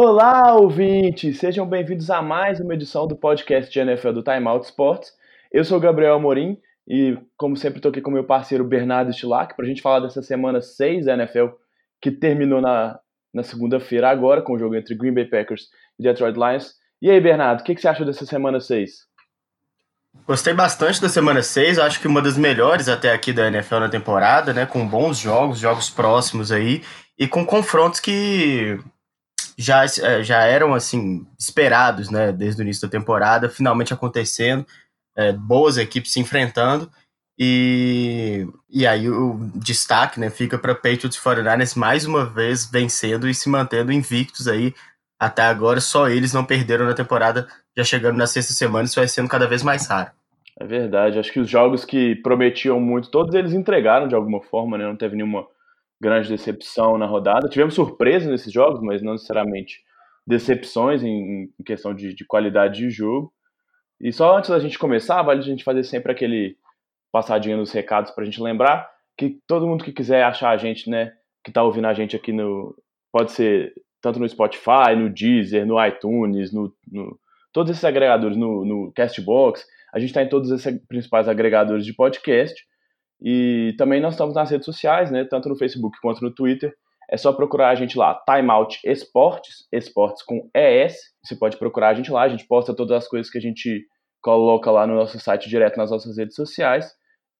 Olá, ouvintes! Sejam bem-vindos a mais uma edição do podcast de NFL do Time Out Sports. Eu sou o Gabriel Amorim e, como sempre, estou aqui com meu parceiro Bernardo Stilac para a gente falar dessa semana 6 da NFL que terminou na, na segunda-feira agora com o jogo entre Green Bay Packers e Detroit Lions. E aí, Bernardo, o que, que você achou dessa semana 6? Gostei bastante da semana 6, acho que uma das melhores até aqui da NFL na temporada, né? Com bons jogos, jogos próximos aí, e com confrontos que já, é, já eram assim esperados, né? Desde o início da temporada, finalmente acontecendo, é, boas equipes se enfrentando. E, e aí o destaque né, fica para Patriots e 49ers mais uma vez vencendo e se mantendo invictos aí até agora. Só eles não perderam na temporada, já chegando na sexta semana, isso vai sendo cada vez mais raro. É verdade, acho que os jogos que prometiam muito, todos eles entregaram de alguma forma, né? Não teve nenhuma grande decepção na rodada. Tivemos surpresas nesses jogos, mas não necessariamente decepções em, em questão de, de, qualidade de jogo. E só antes da gente começar, vale a gente fazer sempre aquele passadinha nos recados para a gente lembrar que todo mundo que quiser achar a gente, né, que está ouvindo a gente aqui no. Pode ser tanto no Spotify, no Deezer, no iTunes, no, no todos esses agregadores, no, no Castbox. A gente está em todos esses principais agregadores de podcast. E também nós estamos nas redes sociais, né, tanto no Facebook quanto no Twitter. É só procurar a gente lá, Timeout Esportes, esportes com ES. Você pode procurar a gente lá, a gente posta todas as coisas que a gente coloca lá no nosso site direto nas nossas redes sociais.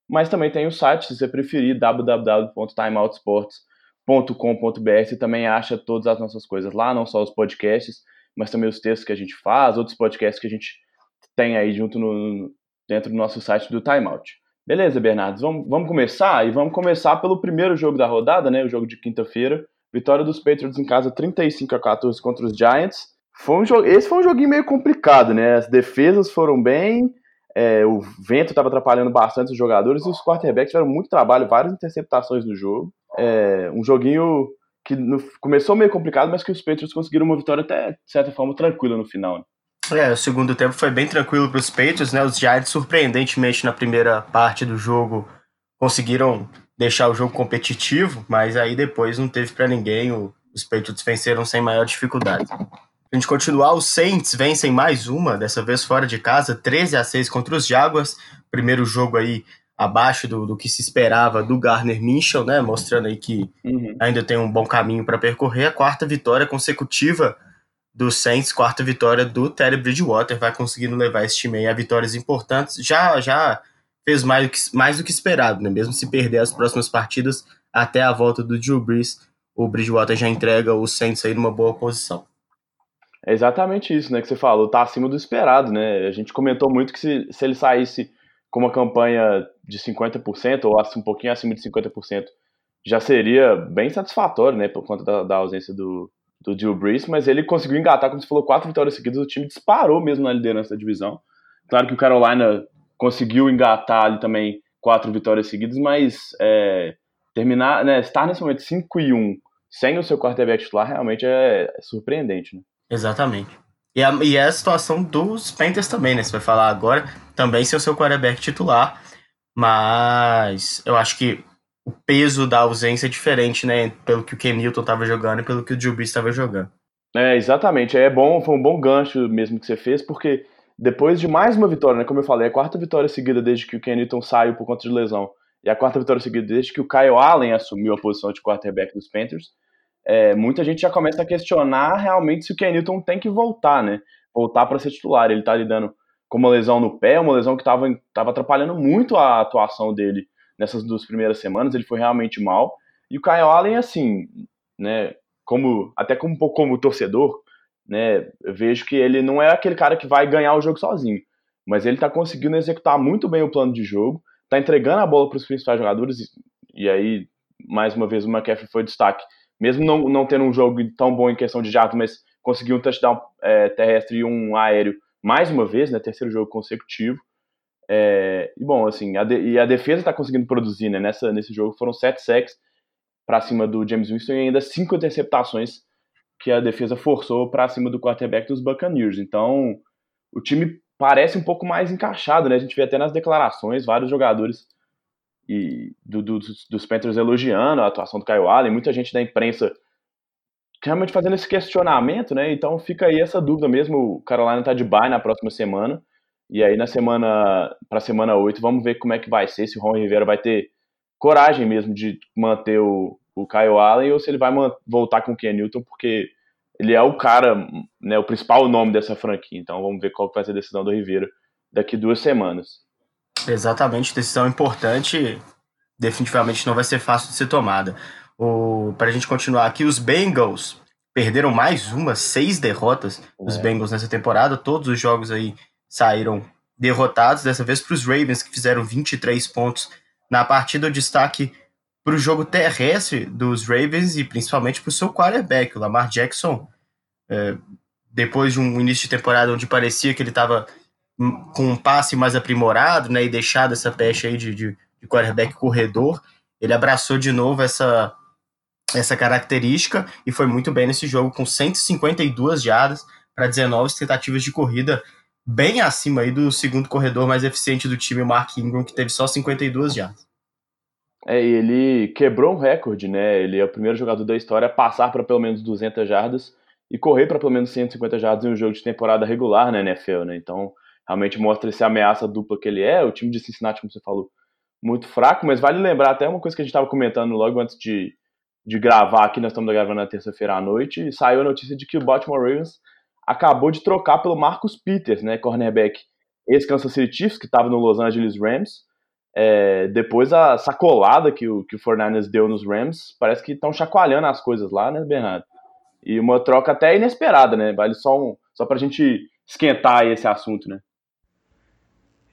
Mas também tem o site, se você preferir, www.timeoutsports.com.br. Você também acha todas as nossas coisas lá, não só os podcasts, mas também os textos que a gente faz, outros podcasts que a gente tem aí junto no, dentro do nosso site do Timeout. Beleza, Bernardo, vamos, vamos começar? E vamos começar pelo primeiro jogo da rodada, né? O jogo de quinta-feira. Vitória dos Patriots em casa 35 a 14 contra os Giants. Foi um jogo, esse foi um joguinho meio complicado, né? As defesas foram bem, é, o vento estava atrapalhando bastante os jogadores e os quarterbacks tiveram muito trabalho, várias interceptações no jogo. É, um joguinho que no, começou meio complicado, mas que os Patriots conseguiram uma vitória até, de certa forma, tranquila no final. Né? É, o segundo tempo foi bem tranquilo para os Patriots, né? Os Giants, surpreendentemente, na primeira parte do jogo, conseguiram deixar o jogo competitivo, mas aí depois não teve para ninguém. Os Patriots venceram sem maior dificuldade a gente continuar, os Saints vencem mais uma, dessa vez fora de casa, 13 a 6 contra os Jaguars. Primeiro jogo aí abaixo do, do que se esperava do Garner Mitchell, né? Mostrando aí que uhum. ainda tem um bom caminho para percorrer. A quarta vitória consecutiva do Saints, quarta vitória do Terry Bridgewater, vai conseguindo levar esse time aí a vitórias importantes. Já já fez mais do que, mais do que esperado, né? Mesmo se perder as próximas partidas até a volta do Drew Brees, o Bridgewater já entrega o Saints aí numa boa posição. É exatamente isso, né, que você falou, tá acima do esperado, né? A gente comentou muito que se, se ele saísse com uma campanha de 50% ou um pouquinho acima de 50%, já seria bem satisfatório, né, por conta da, da ausência do, do Drew Brees, mas ele conseguiu engatar, como você falou, quatro vitórias seguidas, o time disparou mesmo na liderança da divisão. Claro que o Carolina conseguiu engatar ali também quatro vitórias seguidas, mas é, terminar, né, estar nesse momento 5 e 1 sem o seu quarterback titular realmente é, é surpreendente, né? Exatamente. E, a, e é a situação dos Panthers também, né? Você vai falar agora, também sem o seu quarterback titular, mas eu acho que o peso da ausência é diferente, né? Pelo que o Ken Newton estava jogando e pelo que o Drew Brees estava jogando. É, exatamente. É bom, foi um bom gancho mesmo que você fez, porque depois de mais uma vitória, né? Como eu falei, a quarta vitória seguida desde que o Ken Newton saiu por conta de lesão, e a quarta vitória seguida desde que o Kyle Allen assumiu a posição de quarterback dos Panthers é, muita gente já começa a questionar realmente se o Ken Newton tem que voltar, né? Voltar para ser titular. Ele tá lidando com uma lesão no pé, uma lesão que estava tava atrapalhando muito a atuação dele nessas duas primeiras semanas. Ele foi realmente mal. E o Kyle Allen, assim, né? Como, até como como torcedor, né? Vejo que ele não é aquele cara que vai ganhar o jogo sozinho. Mas ele tá conseguindo executar muito bem o plano de jogo, tá entregando a bola para os principais jogadores. E aí, mais uma vez, o McCaffrey foi destaque mesmo não, não tendo um jogo tão bom em questão de jato, mas conseguiu um touchdown é, terrestre e um aéreo mais uma vez, né, terceiro jogo consecutivo. É, e bom, assim, a de, e a defesa está conseguindo produzir, né, nessa, nesse jogo foram sete sacks para cima do James Winston e ainda cinco interceptações que a defesa forçou para cima do quarterback dos Buccaneers. Então, o time parece um pouco mais encaixado, né? A gente vê até nas declarações vários jogadores e do, do, dos Panthers elogiando a atuação do Kyle Allen, muita gente da imprensa realmente fazendo esse questionamento, né? Então fica aí essa dúvida mesmo. O Carolina tá de bye na próxima semana. E aí na semana para semana 8, vamos ver como é que vai ser, se o Ron Rivera vai ter coragem mesmo de manter o, o Kyle Allen ou se ele vai voltar com o Ken Newton, porque ele é o cara, né, o principal nome dessa franquia. Então vamos ver qual vai ser a decisão do Rivera daqui duas semanas. Exatamente, decisão importante, definitivamente não vai ser fácil de ser tomada. Para a gente continuar aqui, os Bengals perderam mais uma, seis derrotas é. Bengals nessa temporada. Todos os jogos aí saíram derrotados, dessa vez para os Ravens, que fizeram 23 pontos na partida. O destaque para o jogo terrestre dos Ravens e principalmente para o seu quarterback, o Lamar Jackson. É, depois de um início de temporada onde parecia que ele estava com um passe mais aprimorado né, e deixado essa pecha aí de, de, de quarterback corredor, ele abraçou de novo essa, essa característica e foi muito bem nesse jogo, com 152 jardas para 19 tentativas de corrida, bem acima aí do segundo corredor mais eficiente do time, o Mark Ingram, que teve só 52 jardas. É, ele quebrou um recorde, né? Ele é o primeiro jogador da história a passar para pelo menos 200 jardas e correr para pelo menos 150 jardas em um jogo de temporada regular na NFL, né? Então, realmente mostra essa ameaça dupla que ele é. O time de Cincinnati, como você falou, muito fraco, mas vale lembrar até uma coisa que a gente estava comentando logo antes de, de gravar aqui, nós estamos gravando na terça-feira à noite, e saiu a notícia de que o Baltimore Ravens acabou de trocar pelo Marcus Peters, né, cornerback ex-Kansas City Chiefs, que estava no Los Angeles Rams. É, depois a sacolada que o, que o 49ers deu nos Rams, parece que estão chacoalhando as coisas lá, né, Bernardo? E uma troca até inesperada, né? Vale só, um, só pra gente esquentar esse assunto, né?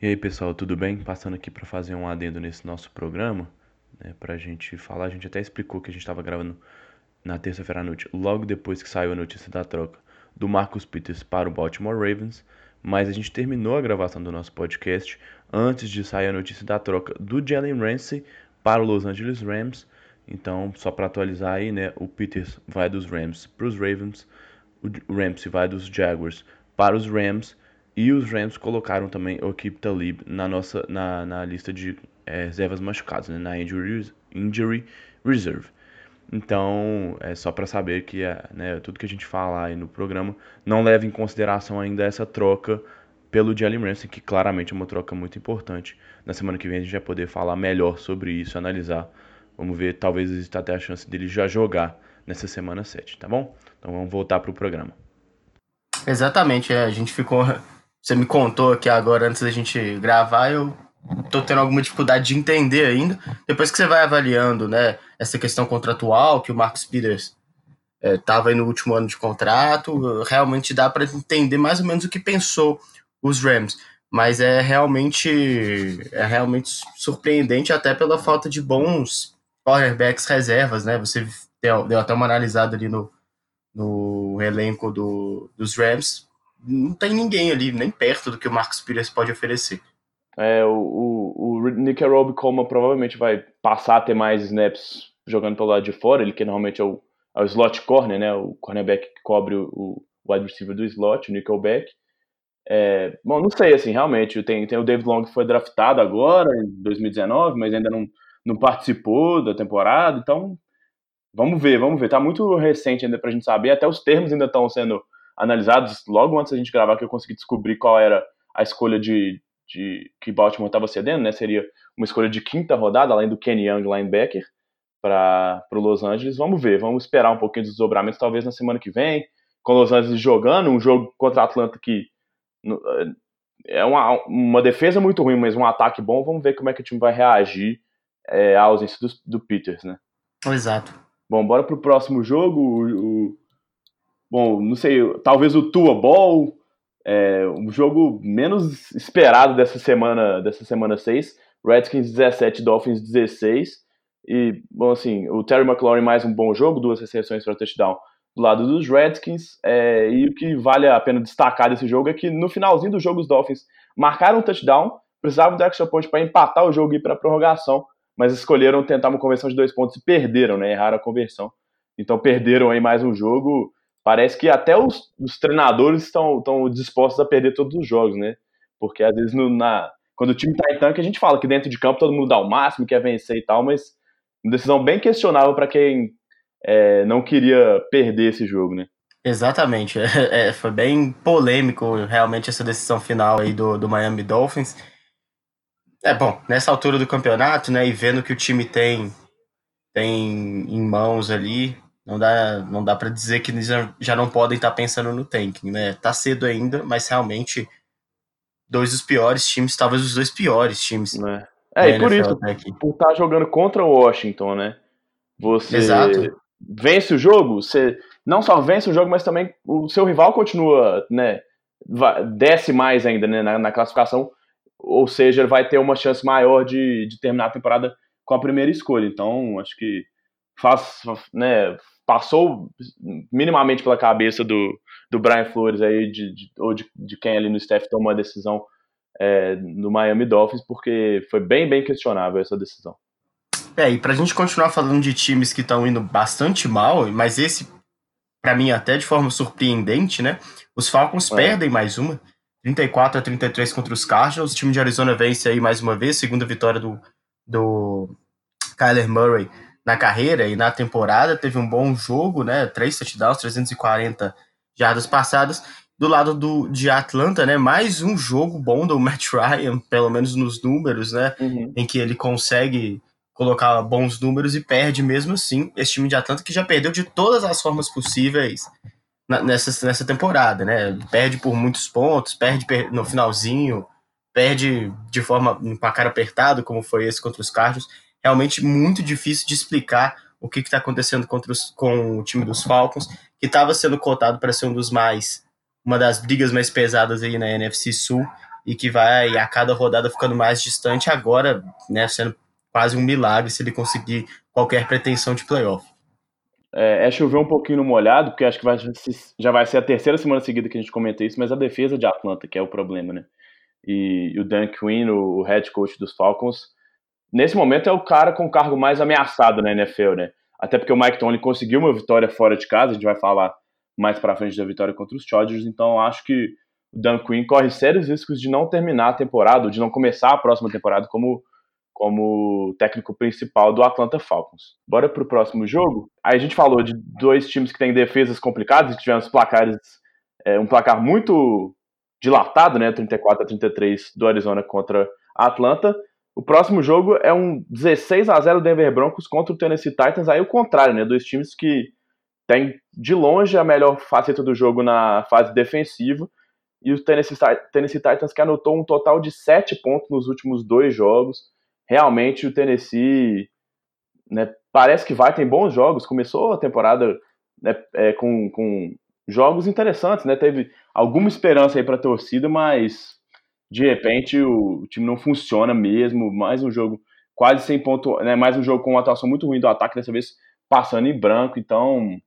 E aí, pessoal, tudo bem? Passando aqui para fazer um adendo nesse nosso programa, né, para a gente falar. A gente até explicou que a gente estava gravando na terça-feira à noite, logo depois que saiu a notícia da troca do Marcus Peters para o Baltimore Ravens, mas a gente terminou a gravação do nosso podcast antes de sair a notícia da troca do Jalen Ramsey para o Los Angeles Rams. Então, só para atualizar aí, né, o Peters vai dos Rams para os Ravens, o Ramsey vai dos Jaguars para os Rams e os Rams colocaram também o Keep Talib na nossa na, na lista de é, reservas machucadas, né, na injury, injury Reserve. Então, é só para saber que é, né, tudo que a gente falar aí no programa não leva em consideração ainda essa troca pelo Jalen Ramsey, que claramente é uma troca muito importante. Na semana que vem a gente vai poder falar melhor sobre isso, analisar. Vamos ver, talvez exista até a chance dele já jogar nessa semana 7, tá bom? Então vamos voltar para o programa. Exatamente, é, a gente ficou. Você me contou aqui agora antes da gente gravar, eu tô tendo alguma dificuldade de entender ainda. Depois que você vai avaliando, né, essa questão contratual que o Marcos Peters estava é, aí no último ano de contrato, realmente dá para entender mais ou menos o que pensou os Rams. Mas é realmente é realmente surpreendente até pela falta de bons quarterbacks reservas, né? Você deu, deu até uma analisada ali no, no elenco do, dos Rams. Não tem ninguém ali, nem perto do que o Marcos Pires pode oferecer. É, o, o, o provavelmente vai passar a ter mais snaps jogando pelo lado de fora, ele que normalmente é o, é o slot corner, né, o cornerback que cobre o, o wide receiver do slot, o nickelback. É, bom, não sei, assim, realmente, tem, tem o David Long que foi draftado agora, em 2019, mas ainda não, não participou da temporada, então vamos ver, vamos ver. Tá muito recente ainda pra gente saber, até os termos ainda estão sendo analisados. Logo antes da gente gravar que eu consegui descobrir qual era a escolha de, de que Baltimore estava cedendo, né? Seria uma escolha de quinta rodada, além do Kenny Young linebacker para o Los Angeles. Vamos ver, vamos esperar um pouquinho dos desdobramentos, talvez na semana que vem, com Los Angeles jogando um jogo contra a Atlanta que é uma, uma defesa muito ruim, mas um ataque bom. Vamos ver como é que o time vai reagir é, à ausência do, do Peters, né? Exato. Bom, bora pro próximo jogo. O, o, bom, não sei, talvez o Tua Ball, é, um jogo menos esperado dessa semana, dessa semana 6. Redskins 17, Dolphins 16. E, bom, assim, o Terry McLaurin mais um bom jogo, duas recepções para touchdown do lado dos Redskins. É, e o que vale a pena destacar desse jogo é que no finalzinho do jogo os Dolphins marcaram um touchdown, precisavam do extra point para empatar o jogo e ir para a prorrogação, mas escolheram tentar uma conversão de dois pontos e perderam, né? Erraram a conversão. Então perderam aí mais um jogo parece que até os, os treinadores estão, estão dispostos a perder todos os jogos, né? Porque às vezes no, na, quando o time está em tanque, a gente fala que dentro de campo todo mundo dá o máximo, quer vencer e tal, mas uma decisão bem questionável para quem é, não queria perder esse jogo, né? Exatamente, é, é, foi bem polêmico realmente essa decisão final aí do, do Miami Dolphins. É bom, nessa altura do campeonato, né, e vendo que o time tem tem em mãos ali, não dá, não dá para dizer que eles já não podem estar tá pensando no tanking, né? Tá cedo ainda, mas realmente dois dos piores times, talvez os dois piores times. É, é e por isso, por estar tá jogando contra o Washington, né? Você Exato. vence o jogo, você não só vence o jogo, mas também o seu rival continua, né? Desce mais ainda né, na, na classificação, ou seja, ele vai ter uma chance maior de, de terminar a temporada com a primeira escolha. Então, acho que faz, né, passou minimamente pela cabeça do, do Brian Flores aí, de, de ou de, de, quem ali no staff tomou a decisão é, no Miami Dolphins, porque foi bem, bem questionável essa decisão. É, e pra gente continuar falando de times que estão indo bastante mal, mas esse, para mim, até de forma surpreendente, né? Os Falcons é. perdem mais uma, 34 a 33 contra os Cardinals. O time de Arizona vence aí mais uma vez, segunda vitória do, do Kyler Murray na carreira e na temporada, teve um bom jogo, né? Três touchdowns, 340 jardas passadas. Do lado do, de Atlanta, né? Mais um jogo bom do Matt Ryan, pelo menos nos números, né? Uhum. Em que ele consegue colocar bons números e perde mesmo assim esse time de Atlanta que já perdeu de todas as formas possíveis na, nessa, nessa temporada, né? Perde por muitos pontos, perde no finalzinho, perde de forma com a cara apertado, como foi esse contra os Cardinals realmente muito difícil de explicar o que está acontecendo os, com o time dos Falcons, que estava sendo cotado para ser um dos mais uma das brigas mais pesadas aí na NFC Sul e que vai a cada rodada ficando mais distante agora, né, sendo quase um milagre se ele conseguir qualquer pretensão de playoff. É, é chover um pouquinho no molhado, porque acho que vai, já vai ser a terceira semana seguida que a gente comenta isso, mas a defesa de Atlanta que é o problema, né? E, e o Dan Quinn, o head coach dos Falcons, nesse momento é o cara com o cargo mais ameaçado na NFL, né? Até porque o Mike Tomlin conseguiu uma vitória fora de casa, a gente vai falar mais para frente da vitória contra os Chargers, então acho que o Dan Quinn corre sérios riscos de não terminar a temporada, de não começar a próxima temporada como como técnico principal do Atlanta Falcons. Bora pro próximo jogo? Aí a gente falou de dois times que têm defesas complicadas, que tiveram os placares, é, um placar muito dilatado, né, 34 a 33 do Arizona contra a Atlanta, o próximo jogo é um 16 a 0 Denver Broncos contra o Tennessee Titans. Aí o contrário, né? Dois times que têm de longe a melhor faceta do jogo na fase defensiva. E o Tennessee, Tennessee Titans que anotou um total de 7 pontos nos últimos dois jogos. Realmente o Tennessee né, parece que vai, tem bons jogos. Começou a temporada né, é, com, com jogos interessantes, né? Teve alguma esperança aí para a torcida, mas de repente o, o, time não funciona mesmo, mais um jogo quase sem ponto, né, mais um jogo com uma atuação muito ruim do ataque, dessa vez passando em branco, então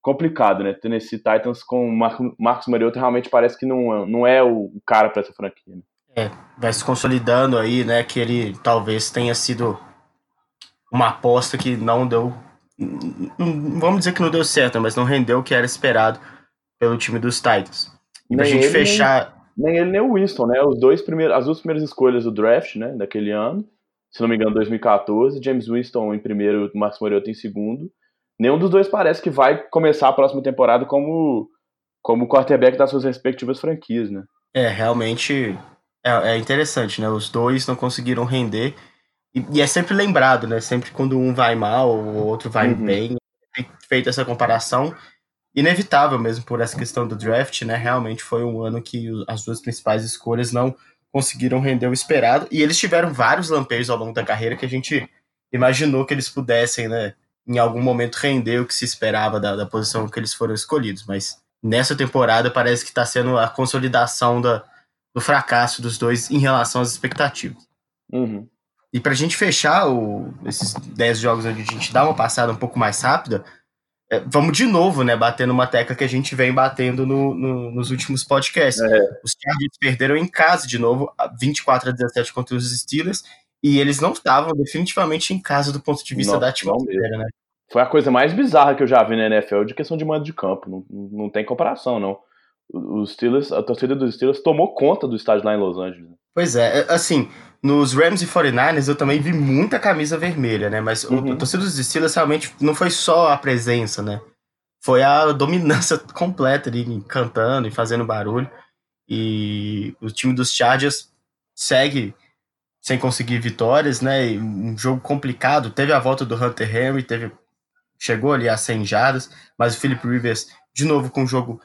complicado, né, Tennessee Titans com o Marcos Mariota realmente parece que não, não é o cara para essa franquia. Né? É, vai se consolidando aí, né, que ele talvez tenha sido uma aposta que não deu, vamos dizer que não deu certo, mas não rendeu o que era esperado pelo time dos Titans. E pra gente fechar nem ele nem o Winston, né? Os dois primeiros, as duas primeiras escolhas do draft, né? Daquele ano, se não me engano, 2014. James Winston em primeiro, Max Mariota em segundo. Nenhum dos dois parece que vai começar a próxima temporada como como quarterback das suas respectivas franquias, né? É, realmente é, é interessante, né? Os dois não conseguiram render. E, e, é sempre lembrado, né? Sempre quando um vai mal, o outro vai uhum. bem. Feita essa comparação inevitável mesmo por essa questão do draft, né? Realmente foi um ano que as duas principais escolhas não conseguiram render o esperado e eles tiveram vários lampejos ao longo da carreira que a gente imaginou que eles pudessem, né, em algum momento render o que se esperava da, da posição que eles foram escolhidos, mas nessa temporada parece que está sendo a consolidação da, do fracasso dos dois em relação às expectativas. Uhum. E para a gente fechar o, esses 10 jogos onde a gente dá uma passada um pouco mais rápida, é, vamos de novo, né, batendo uma tecla que a gente vem batendo no, no, nos últimos podcasts. É. Os Chargers perderam em casa de novo, 24 a 17 contra os Steelers, e eles não estavam definitivamente em casa do ponto de vista não, da atmosfera, né? Foi a coisa mais bizarra que eu já vi na NFL de questão de mando de campo. Não, não tem comparação, não. Os Steelers, a torcida dos Steelers tomou conta do estádio lá em Los Angeles. Pois é, é assim, nos Rams e 49ers eu também vi muita camisa vermelha, né? Mas uhum. o torcedor dos Steelers realmente não foi só a presença, né? Foi a dominância completa ali, cantando e fazendo barulho. E o time dos Chargers segue sem conseguir vitórias, né? E um jogo complicado. Teve a volta do Hunter Henry, teve chegou ali a 100 jardas, mas o Philip Rivers de novo com um jogo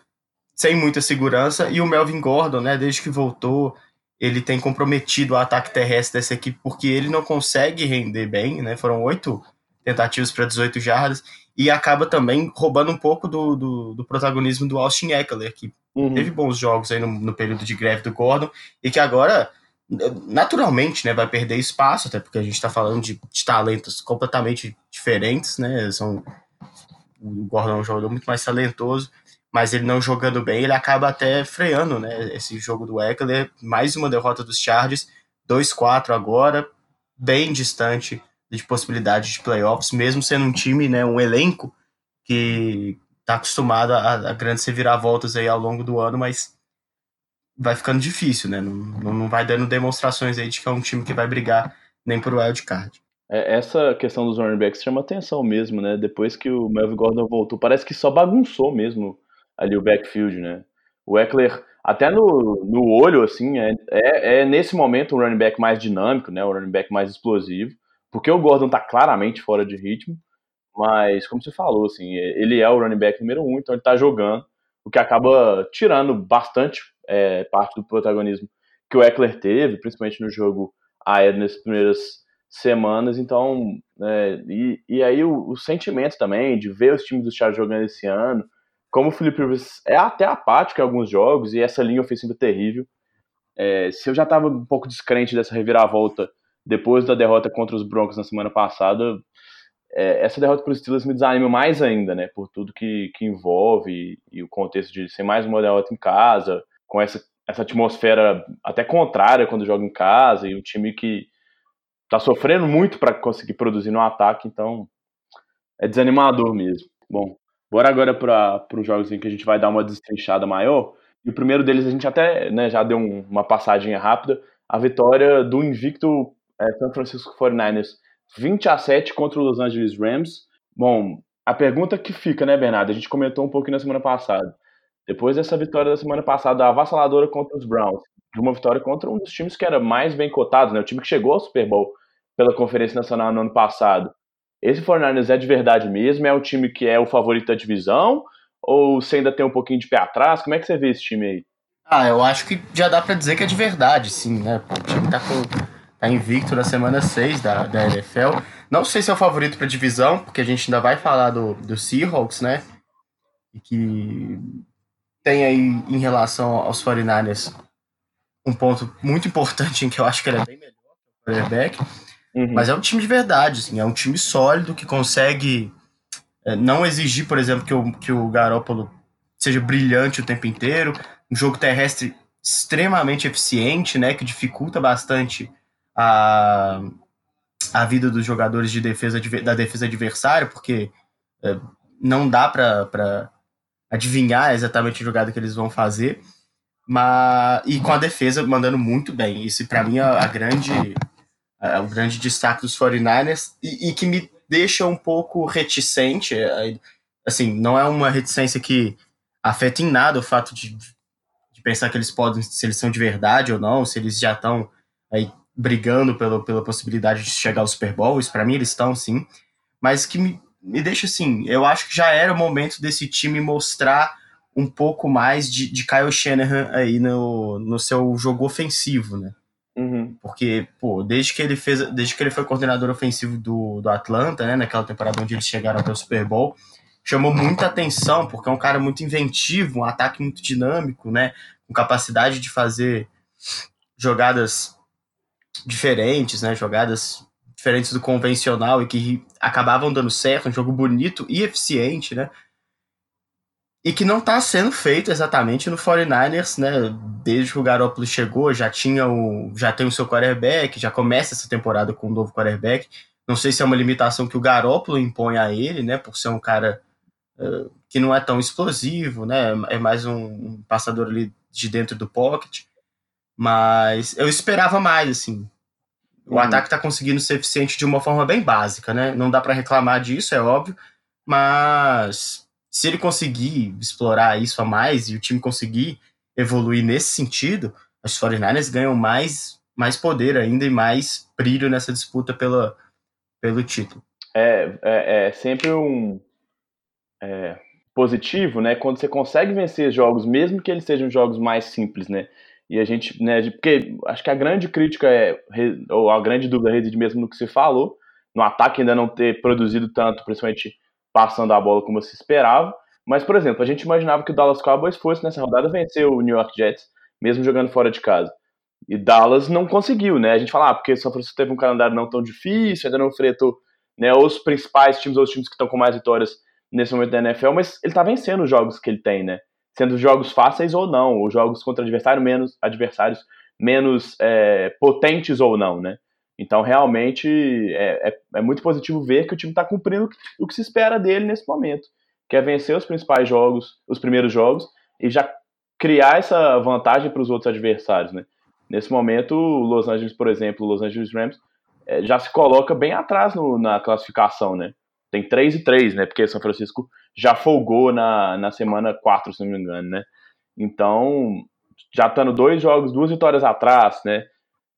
sem muita segurança e o Melvin Gordon, né, desde que voltou, ele tem comprometido o ataque terrestre dessa equipe porque ele não consegue render bem, né? Foram oito tentativas para 18 jardas e acaba também roubando um pouco do, do, do protagonismo do Austin Eckler, que uhum. teve bons jogos aí no, no, período de greve do Gordon e que agora naturalmente né, vai perder espaço, até porque a gente está falando de, de, talentos completamente diferentes, né? São, o Gordon é um jogador muito mais talentoso mas ele não jogando bem, ele acaba até freando, né? Esse jogo do Eckler, mais uma derrota dos Chargers, 2-4 agora, bem distante de possibilidade de playoffs, mesmo sendo um time, né, um elenco que está acostumado a, a grandes reviravoltas aí ao longo do ano, mas vai ficando difícil, né? Não, não vai dando demonstrações aí de que é um time que vai brigar nem por wild card. É, essa questão dos running backs chama atenção mesmo, né? Depois que o Melvin Gordon voltou, parece que só bagunçou mesmo ali o backfield, né? O Eckler, até no, no olho, assim, é, é, é nesse momento um running back mais dinâmico, né? Um running back mais explosivo, porque o Gordon tá claramente fora de ritmo, mas, como você falou, assim, ele é o running back número um, então ele tá jogando, o que acaba tirando bastante é, parte do protagonismo que o Eckler teve, principalmente no jogo aéreo nessas primeiras semanas, então, é, e, e aí o, o, sentimento também de ver os times do Chargers jogando esse ano, como o Felipe Rivers é até apático em alguns jogos e essa linha ofensiva terrível, é, se eu já estava um pouco descrente dessa reviravolta depois da derrota contra os Broncos na semana passada, é, essa derrota para os Steelers me desanima mais ainda, né? Por tudo que, que envolve e, o contexto de ser mais uma derrota em casa, com essa, essa atmosfera até contrária quando joga em casa e um time que está sofrendo muito para conseguir produzir no ataque, então é desanimador mesmo. Bom, Bora agora para os jogos em que a gente vai dar uma destrinchada maior. E o primeiro deles a gente até né, já deu um, uma passadinha rápida. A vitória do invicto é, San Francisco 49ers 20 a 7 contra o Los Angeles Rams. Bom, a pergunta que fica, né, Bernardo? A gente comentou um pouquinho na semana passada. Depois dessa vitória da semana passada, avassaladora contra os Browns, de uma vitória contra um dos times que era mais bem cotado, né? O time que chegou ao Super Bowl pela Conferência Nacional no ano passado. Esse 49ers é de verdade mesmo? É um time que é o favorito da divisão? Ou você ainda tem um pouquinho de pé atrás? Como é que você vê esse time aí? Ah, eu acho que já dá para dizer que é de verdade, sim, né? O time tá, com, tá invicto na semana 6 da, da NFL. Não sei se é o favorito pra divisão, porque a gente ainda vai falar do, do Seahawks, né? E que tem aí, em relação aos 49ers, um ponto muito importante em que eu acho que ele é bem melhor que o quarterback Uhum. Mas é um time de verdade, assim, é um time sólido que consegue é, não exigir, por exemplo, que o, que o Garópolo seja brilhante o tempo inteiro, um jogo terrestre extremamente eficiente, né, que dificulta bastante a, a vida dos jogadores de defesa da defesa adversária, porque é, não dá para adivinhar exatamente a jogada que eles vão fazer, mas e com a defesa mandando muito bem. Isso para mim é a grande é o grande destaque dos 49ers e, e, que me deixa um pouco reticente. É, assim, não é uma reticência que afeta em nada o fato de, de pensar que eles podem, se eles são de verdade ou não, se eles já estão aí brigando pela, pela possibilidade de chegar ao Super Bowl. Isso para mim eles estão sim, mas que me, me deixa assim. Eu acho que já era o momento desse time mostrar um pouco mais de, de Kyle Shanahan aí no, no seu jogo ofensivo, né? Uhum. Porque, pô, desde que ele fez, desde que ele foi coordenador ofensivo do, do Atlanta, né, naquela temporada onde eles chegaram até o Super Bowl, chamou muita atenção, porque é um cara muito inventivo, um ataque muito dinâmico, né, com capacidade de fazer jogadas diferentes, né, jogadas diferentes do convencional e que acabavam dando certo, um jogo bonito e eficiente, né, e que não está sendo feito exatamente no 49ers, né? Desde que o Garoppolo chegou, já tinha o, já tem o seu quarterback, já começa essa temporada com um novo quarterback. Não sei se é uma limitação que o Garoppolo impõe a ele, né? Por ser um cara uh, que não é tão explosivo, né? É mais um, um passador ali de dentro do pocket. Mas eu esperava mais, assim. O uhum. ataque tá conseguindo ser eficiente de uma forma bem básica, né? Não dá para reclamar disso, é óbvio. Mas se ele conseguir explorar isso a mais e o time conseguir evoluir nesse sentido, os 49ers ganham mais, mais poder ainda e mais brilho nessa disputa pela, pelo título. É, é, é sempre um é, positivo, né? Quando você consegue vencer jogos, mesmo que eles sejam jogos mais simples, né? E a gente, né, porque acho que a grande crítica é, ou a grande dúvida reside mesmo no que você falou, no ataque ainda não ter produzido tanto, principalmente passando a bola como se esperava. Mas, por exemplo, a gente imaginava que o Dallas Cowboys fosse nessa rodada vencer o New York Jets, mesmo jogando fora de casa. E Dallas não conseguiu, né? A gente fala, ah, porque São Francisco teve um calendário não tão difícil, ainda não enfrentou né, os principais times, os times que estão com mais vitórias nesse momento da NFL, mas ele tá vencendo os jogos que ele tem, né? Sendo jogos fáceis ou não, ou jogos contra adversário menos, adversários menos é, potentes ou não, né? Então, realmente, é, é, é muito positivo ver que o time está cumprindo o que se espera dele nesse momento, que é vencer os principais jogos, os primeiros jogos, e já criar essa vantagem para os outros adversários, né? Nesse momento, o Los Angeles, por exemplo, o Los Angeles Rams, é, já se coloca bem atrás no, na classificação, né? Tem 3 e 3, né? Porque São Francisco já folgou na, na semana 4, se não me engano, né? Então, já estando dois jogos, duas vitórias atrás, né?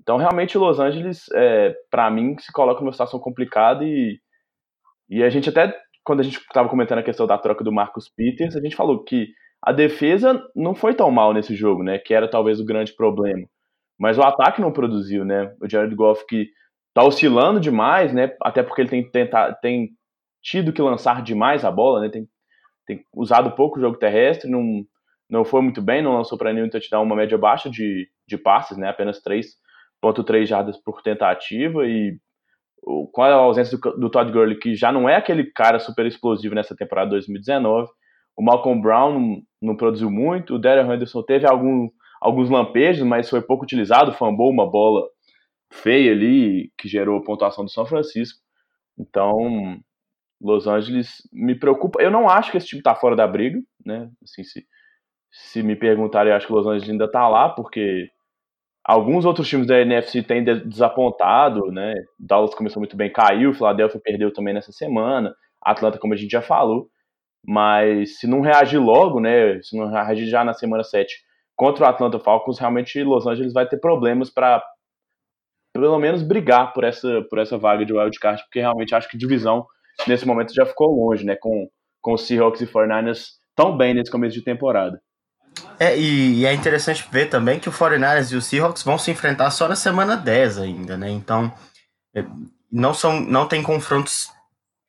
Então, realmente, Los Angeles, é, para mim, se coloca numa situação complicada e, e a gente até, quando a gente estava comentando a questão da troca do Marcos Peters, a gente falou que a defesa não foi tão mal nesse jogo, né? Que era talvez o grande problema. Mas o ataque não produziu, né? O Jared Goff que tá oscilando demais, né? Até porque ele tem, tentado, tem tido que lançar demais a bola, né? Tem, tem usado pouco o jogo terrestre, não, não foi muito bem, não lançou para nenhum touchdown, uma média baixa de, de passes, né? Apenas 3.3 jardas por tentativa e com a ausência do, do Todd Gurley, que já não é aquele cara super explosivo nessa temporada 2019, o Malcolm Brown não, não produziu muito, o Darren Henderson teve algum alguns lampejos, mas foi pouco utilizado, fambou uma bola feia ali que gerou pontuação do São Francisco. Então, Los Angeles me preocupa. Eu não acho que esse time está fora da briga, né? Assim, se, se me perguntarem, eu acho que Los Angeles ainda está lá, porque alguns outros times da NFC têm desapontado, né? Dallas começou muito bem, caiu, Philadelphia perdeu também nessa semana, Atlanta, como a gente já falou. Mas se não reagir logo, né? Se não reagir já na semana 7 contra o Atlanta Falcons, realmente Los Angeles vai ter problemas para pelo menos brigar por essa, por essa vaga de wildcard, porque realmente acho que divisão nesse momento já ficou longe, né, com, com os Seahawks e 49ers tão bem nesse começo de temporada. É, e, e, é interessante ver também que o 49ers e o Seahawks vão se enfrentar só na semana 10 ainda, né? Então, é, não são não tem confrontos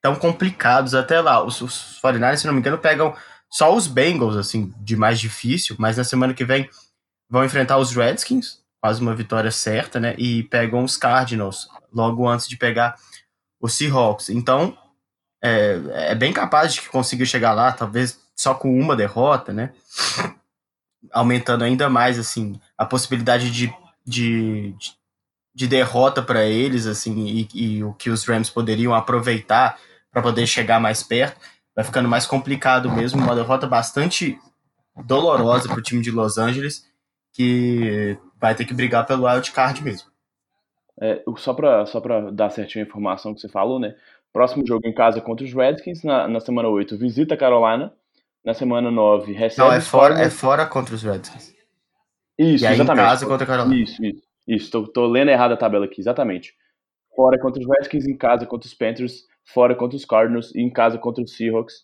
tão complicados até lá. Os, os 49ers, se não me engano, pegam só os Bengals, assim, de mais difícil, mas na semana que vem vão enfrentar os Redskins, quase uma vitória certa, né? E pegam os Cardinals logo antes de pegar os Seahawks. Então, é, é bem capaz de que consiga chegar lá, talvez só com uma derrota, né? Aumentando ainda mais, assim, a possibilidade de, de, de derrota para eles, assim, e, e o que os Rams poderiam aproveitar para poder chegar mais perto vai ficando mais complicado mesmo. Uma derrota bastante dolorosa para o time de Los Angeles, que vai ter que brigar pelo wild card mesmo. É, só para só dar certinho a informação que você falou, né? Próximo jogo em casa contra os Redskins, na, na semana 8, visita Carolina. Na semana 9, recebe. Não, é fora, é fora contra os Redskins. Isso, e aí exatamente. em casa contra a Carolina. Isso, isso. Isso, tô, tô lendo errado a tabela aqui, exatamente. Fora contra os Redskins, em casa contra os Panthers, fora contra os Cardinals e em casa contra os Seahawks.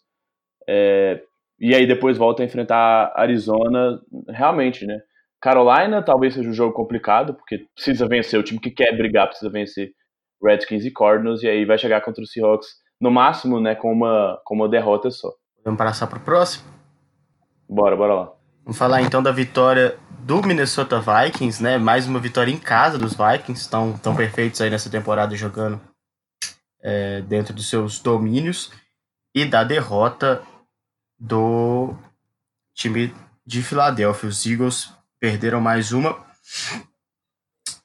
É, e aí depois volta a enfrentar Arizona, realmente, né? Carolina talvez seja um jogo complicado, porque precisa vencer, o time que quer brigar precisa vencer Redskins e Cardinals, e aí vai chegar contra os Seahawks, no máximo, né, com uma, com uma derrota só. Vamos passar para o próximo? Bora, bora lá. Vamos falar então da vitória do Minnesota Vikings, né? Mais uma vitória em casa dos Vikings, estão tão perfeitos aí nessa temporada jogando é, dentro dos seus domínios e da derrota do time de Filadélfia. Os Eagles perderam mais uma.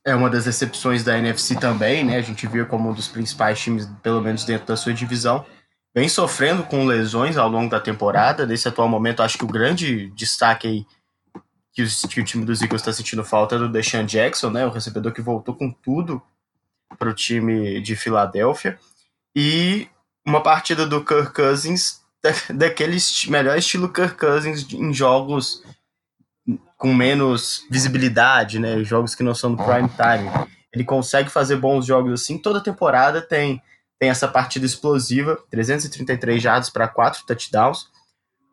É uma das exceções da NFC também, né? A gente viu como um dos principais times, pelo menos dentro da sua divisão, vem sofrendo com lesões ao longo da temporada. Nesse atual momento, acho que o grande destaque aí que, os, que o time dos Eagles está sentindo falta do Deshaun Jackson, né? O recebedor que voltou com tudo para o time de Filadélfia. E uma partida do Kirk Cousins, da, daquele melhor estilo Kirk Cousins em jogos com menos visibilidade, né? Jogos que não são do prime time. Ele consegue fazer bons jogos assim. Toda temporada tem, tem essa partida explosiva: 333 jardas para 4 touchdowns.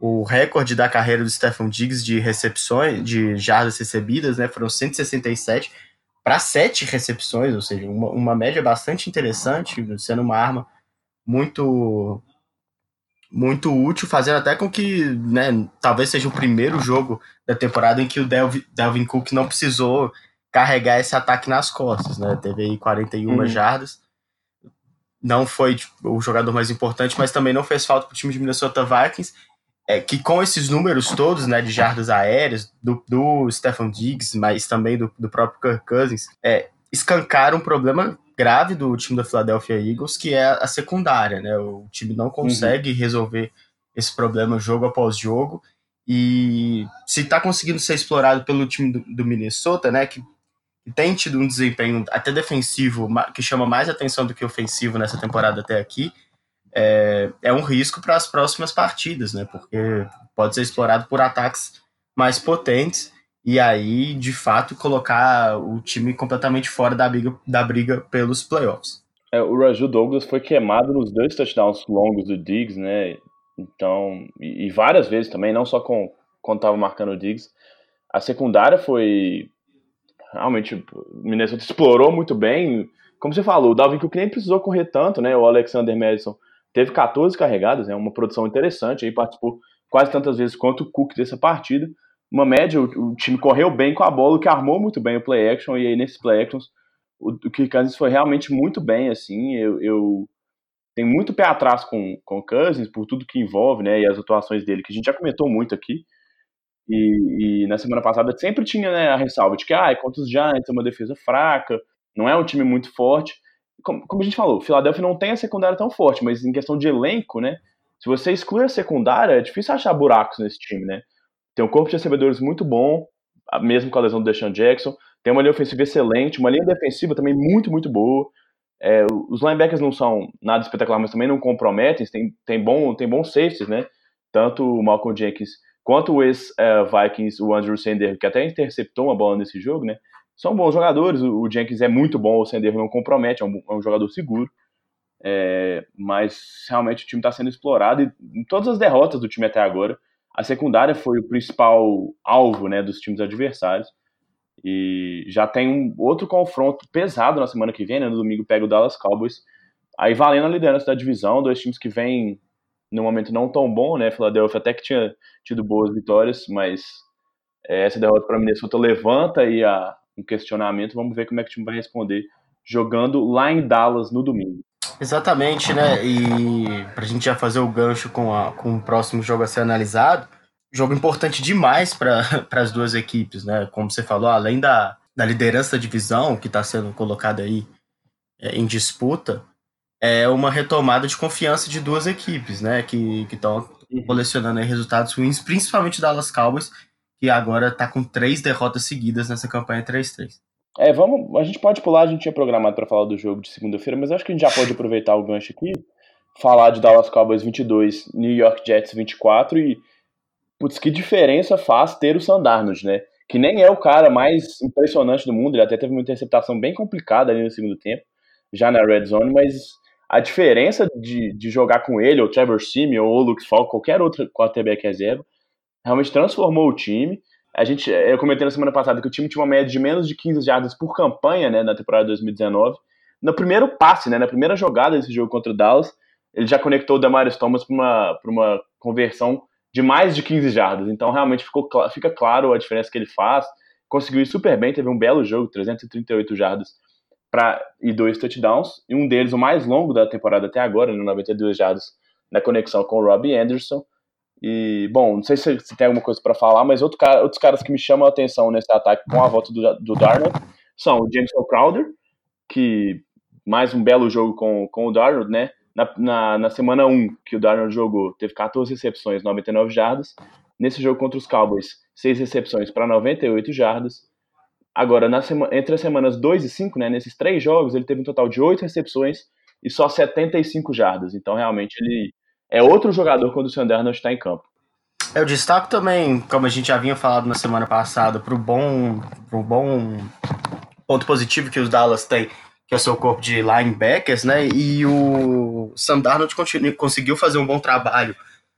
O recorde da carreira do Stephen Diggs de recepções, de jardas recebidas, né? Foram 167 para 7 recepções, ou seja, uma, uma média bastante interessante, sendo uma arma muito muito útil, fazendo até com que, né, talvez seja o primeiro jogo da temporada em que o Delvin, Delvin Cook não precisou carregar esse ataque nas costas, né? Teve aí 41 uhum. jardas. Não foi tipo, o jogador mais importante, mas também não fez falta para o time de Minnesota Vikings, é, que com esses números todos, né, de jardas aéreas, do, do Stephen Diggs, mas também do, do próprio Kirk Cousins, é, escancaram um problema grave do time da Philadelphia Eagles, que é a secundária, né? O time não consegue uhum. resolver esse problema jogo após jogo. E se está conseguindo ser explorado pelo time do, do Minnesota, né? Que, tem tido um desempenho até defensivo que chama mais atenção do que ofensivo nessa temporada até aqui, é, é um risco para as próximas partidas, né? Porque pode ser explorado por ataques mais potentes e aí, de fato, colocar o time completamente fora da briga, da briga pelos playoffs. É, o Raju Douglas foi queimado nos dois touchdowns longos do Diggs, né? Então, e, e várias vezes também, não só com, quando estava marcando o Diggs. A secundária foi. Realmente, o Minnesota explorou muito bem. Como você falou, o Dalvin Cook nem precisou correr tanto, né? O Alexander Madison teve 14 carregadas, é né? uma produção interessante, aí participou quase tantas vezes quanto o Cook dessa partida uma média, o, o, time correu bem com a bola, o que armou muito bem o play action, e aí nesses play actions o, o Kirk Cousins foi realmente muito bem, assim, eu, eu tenho muito pé atrás com, com o Cousins, por tudo que envolve, né, e as atuações dele, que a gente já comentou muito aqui, e, e na semana passada sempre tinha né, a ressalva de que, ah, contra os Giants é uma defesa fraca, não é um time muito forte, como, como a gente falou, o Philadelphia não tem a secundária tão forte, mas em questão de elenco, né, se você exclui a secundária, é difícil achar buracos nesse time, né, tem um corpo de recebedores muito bom, mesmo com a lesão do Deshaun Jackson. Tem uma linha ofensiva excelente, uma linha defensiva também muito, muito boa. É, os linebackers não são nada espetacular, mas também não comprometem. Tem, tem, bom, tem bons safeties, né? Tanto o Malcolm Jenkins quanto o ex-Vikings, o Andrew Sender, que até interceptou uma bola nesse jogo, né? São bons jogadores. O, Jenkins é muito bom, o Sender não compromete, é um, é um jogador seguro. É, mas realmente o time está sendo explorado e em todas as derrotas do time até agora, a secundária foi o principal alvo né, dos times adversários. E já tem um outro confronto pesado na semana que vem, né? No domingo pega o Dallas Cowboys. Aí valendo a liderança da divisão, dois times que vêm no momento não tão bom, né? Philadelphia até que tinha tido boas vitórias, mas é, essa derrota para Minnesota levanta aí a, um questionamento. Vamos ver como é que o time vai responder jogando lá em Dallas no domingo. Exatamente, né? E pra gente já fazer o gancho com, a, com o próximo jogo a ser analisado, jogo importante demais para as duas equipes, né? Como você falou, além da, da liderança da divisão que está sendo colocada aí é, em disputa, é uma retomada de confiança de duas equipes, né? Que estão colecionando resultados ruins, principalmente Dallas Cowboys, que agora está com três derrotas seguidas nessa campanha 3-3. É, vamos, a gente pode pular, a gente tinha programado para falar do jogo de segunda-feira, mas acho que a gente já pode aproveitar o gancho aqui, falar de Dallas Cowboys 22, New York Jets 24 e putz, que diferença faz ter o Sandarnold, né? Que nem é o cara mais impressionante do mundo, ele até teve uma interceptação bem complicada ali no segundo tempo, já na red zone, mas a diferença de, de jogar com ele, ou Trevor Simeon, ou Luke Falk, qualquer outro quarterback reserva, realmente transformou o time. A gente, eu comentei na semana passada que o time tinha uma média de menos de 15 jardas por campanha, né, na temporada 2019. No primeiro passe, né, na primeira jogada desse jogo contra o Dallas, ele já conectou o Demarius Thomas para uma, uma conversão de mais de 15 jardas. Então, realmente ficou, fica claro a diferença que ele faz. Conseguiu ir super bem, teve um belo jogo, 338 jardas pra, e dois touchdowns. E um deles, o mais longo da temporada até agora, no 92 jardas, na conexão com o Robbie Anderson. E, bom, não sei se você tem alguma coisa para falar, mas outro cara, outros caras que me chamam a atenção nesse ataque com a volta do, do Darnold são o Jameson Crowder, que mais um belo jogo com, com o Darnold, né? Na, na, na semana 1 que o Darnold jogou, teve 14 recepções, 99 jardas. Nesse jogo contra os Cowboys, 6 recepções para 98 jardas. Agora, sema, entre as semanas 2 e 5, né, nesses três jogos, ele teve um total de 8 recepções e só 75 jardas. Então, realmente, ele é outro jogador quando o Sam Darnold está em campo. Eu destaco também, como a gente já vinha falado na semana passada, para o bom, pro bom ponto positivo que os Dallas têm, que é o seu corpo de linebackers, né? E o Sam Darnold conseguiu fazer um bom trabalho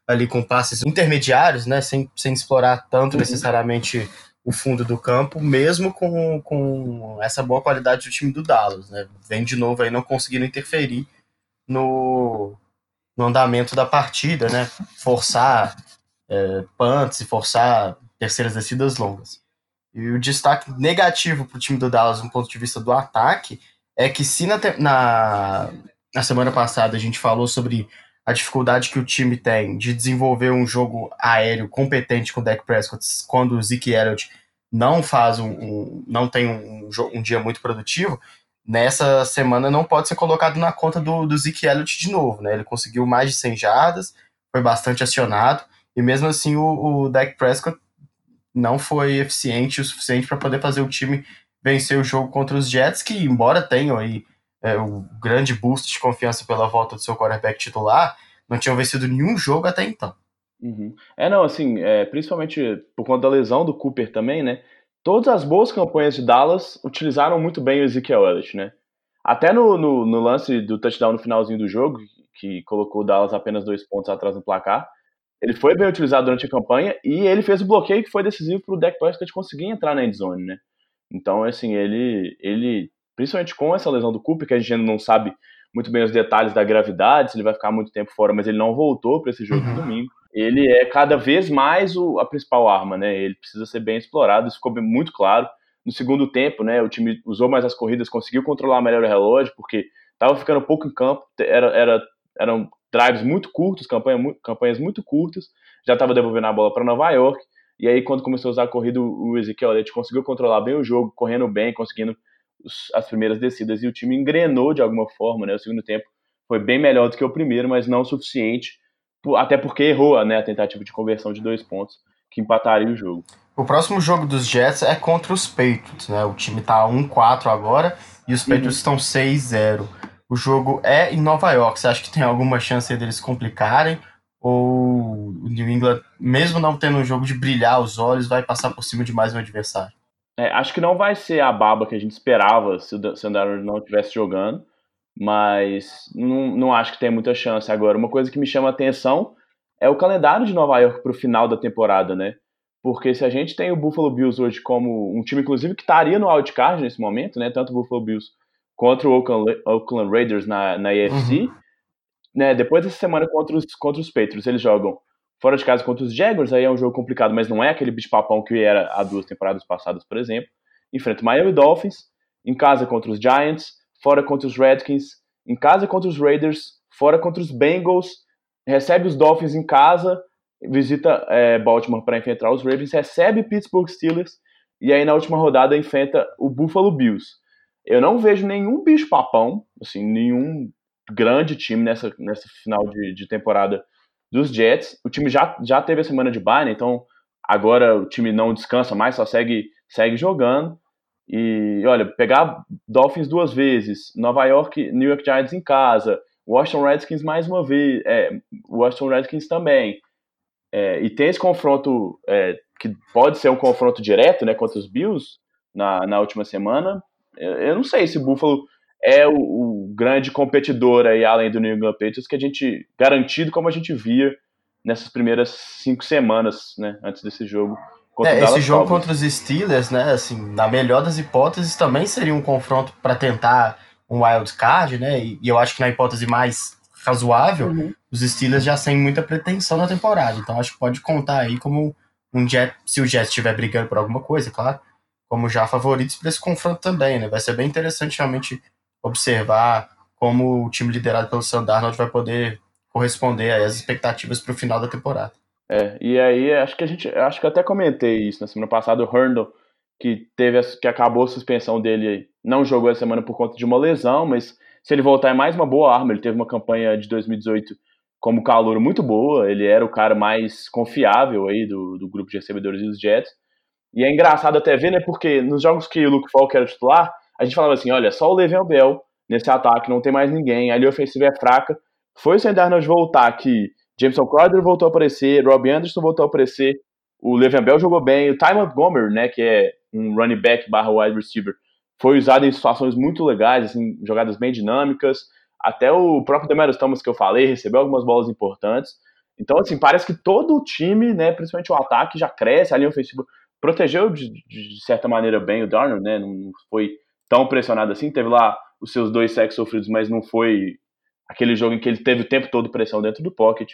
ali com passes intermediários, né? Sem, sem explorar tanto uhum. necessariamente o fundo do campo, mesmo com, com essa boa qualidade do time do Dallas, né? Vem de novo aí não conseguindo interferir no, no andamento da partida, né? Forçar é, punts e forçar terceiras descidas longas. E o destaque negativo para o time do Dallas, do ponto de vista do ataque, é que se na, na, na semana passada a gente falou sobre a dificuldade que o time tem de desenvolver um jogo aéreo competente com o Dak Prescott quando o Zeke Elliott não faz um, um não tem um, um, dia muito produtivo, nessa semana não pode ser colocado na conta do, do Zeke Elliott de novo, né? Ele conseguiu mais de 100 jardas, foi bastante acionado, e mesmo assim o, o Dak Prescott não foi eficiente o suficiente para poder fazer o time vencer o jogo contra os Jets, que embora tenham aí é, o grande boost de confiança pela volta do seu quarterback titular, não tinham vencido nenhum jogo até então. Uhum. É, não, assim, é, principalmente por conta da lesão do Cooper também, né? Todas as boas campanhas de Dallas utilizaram muito bem o Ezekiel Elliott, né? Até no, no, no, lance do touchdown no finalzinho do jogo, que colocou o Dallas apenas dois pontos atrás no placar, ele foi bem utilizado durante a campanha e ele fez o bloqueio que foi decisivo para o Dak Prescott conseguir entrar na endzone, né? Então, assim, ele, ele, principalmente com essa lesão do Cooper, que a gente ainda não sabe muito bem os detalhes da gravidade, se ele vai ficar muito tempo fora, mas ele não voltou para esse jogo uhum. de domingo. Ele é cada vez mais o, a principal arma, né? Ele precisa ser bem explorado, isso ficou muito claro. No segundo tempo, né, o time usou mais as corridas, conseguiu controlar melhor o relógio, porque estava ficando pouco em campo, era, era, eram drives muito curtos, campanha, campanhas muito curtas, já estava devolvendo a bola para Nova York, e aí quando começou a usar a corrida, o Ezequiel Elliott conseguiu controlar bem o jogo, correndo bem, conseguindo as primeiras descidas, e o time engrenou de alguma forma, né, o segundo tempo foi bem melhor do que o primeiro, mas não o suficiente, até porque errou né, a tentativa de conversão de dois pontos, que empataria o jogo. O próximo jogo dos Jets é contra os Patriots, né? O time tá 1-4 agora e os Patriots uhum. estão 6-0. O jogo é em Nova York. Você acha que tem alguma chance deles complicarem? Ou o New England, mesmo não tendo um jogo de brilhar os olhos, vai passar por cima de mais um adversário? É, acho que não vai ser a baba que a gente esperava se o Sandaro não estivesse jogando, mas não, não acho que tem muita chance agora. Uma coisa que me chama a atenção é o calendário de Nova York para o final da temporada, né? Porque se a gente tem o Buffalo Bills hoje como um time, inclusive, que estaria no wildcard nesse momento, né? Tanto o Buffalo Bills contra o Oakland, Oakland Raiders na, na AFC. Uhum. Né, depois dessa semana contra os, contra os Patriots, eles jogam fora de casa contra os Jaguars, aí é um jogo complicado, mas não é aquele bicho-papão que era há duas temporadas passadas, por exemplo. Enfrenta o Miami Dolphins, em casa contra os Giants, fora contra os Redskins, em casa contra os Raiders, fora contra os Bengals, recebe os Dolphins em casa, visita é, Baltimore para enfrentar os Ravens, recebe Pittsburgh Steelers, e aí na última rodada enfrenta o Buffalo Bills. Eu não vejo nenhum bicho papão, assim, nenhum grande time nessa, nessa final de, de temporada dos Jets. O time já, já teve a semana de bye, né? então agora o time não descansa mais, só segue, segue jogando. E olha, pegar Dolphins duas vezes, Nova York, New York Giants em casa, Washington Redskins mais uma vez, é, Washington Redskins também. É, e tem esse confronto é, que pode ser um confronto direto, né, contra os Bills na, na última semana. Eu não sei se o Buffalo é o, o, grande competidor aí, além do New England Patriots, que a gente, garantido como a gente via nessas primeiras cinco semanas, né, antes desse jogo. É, esse jogo contra os Steelers, né, assim, na melhor das hipóteses, também seria um confronto para tentar um wild card, né, e, e, eu acho que na hipótese mais razoável, uhum. os Steelers já têm muita pretensão na temporada, então acho que pode contar aí como um Jet, se o Jet estiver brigando por alguma coisa, claro, como já favoritos para esse confronto também, né? Vai ser bem interessante realmente observar como o time liderado pelo Sam Darnold vai poder corresponder às expectativas para o final da temporada. É, e aí acho que a gente, acho que até comentei isso na semana passada, o Herndon, que teve que acabou a suspensão dele, não jogou essa semana por conta de uma lesão, mas se ele voltar é mais uma boa arma, ele teve uma campanha de 2018 como calor muito boa, ele era o cara mais confiável aí do, do grupo de recebedores dos Jets. E é engraçado até ver, né, porque nos jogos que o Luke Falk era titular, a gente falava assim, olha, só o Le'Veon Bell nesse ataque, não tem mais ninguém, a linha ofensiva é fraca. Foi o Sam voltar que Jameson Crowder voltou a aparecer, Robbie Anderson voltou a aparecer, o Le'Veon Bell jogou bem, o Ty Montgomery, né, que é um running back barra wide receiver, foi usado em situações muito legais, assim, jogadas bem dinâmicas, até o próprio Demarius Thomas que eu falei, recebeu algumas bolas importantes, então, assim, parece que todo o time, né, principalmente o ataque, já cresce, a linha ofensiva protegeu de, de certa maneira bem o Darnold, né, não foi tão pressionado assim, teve lá os seus dois sacks sofridos, mas não foi aquele jogo em que ele teve o tempo todo pressão dentro do pocket,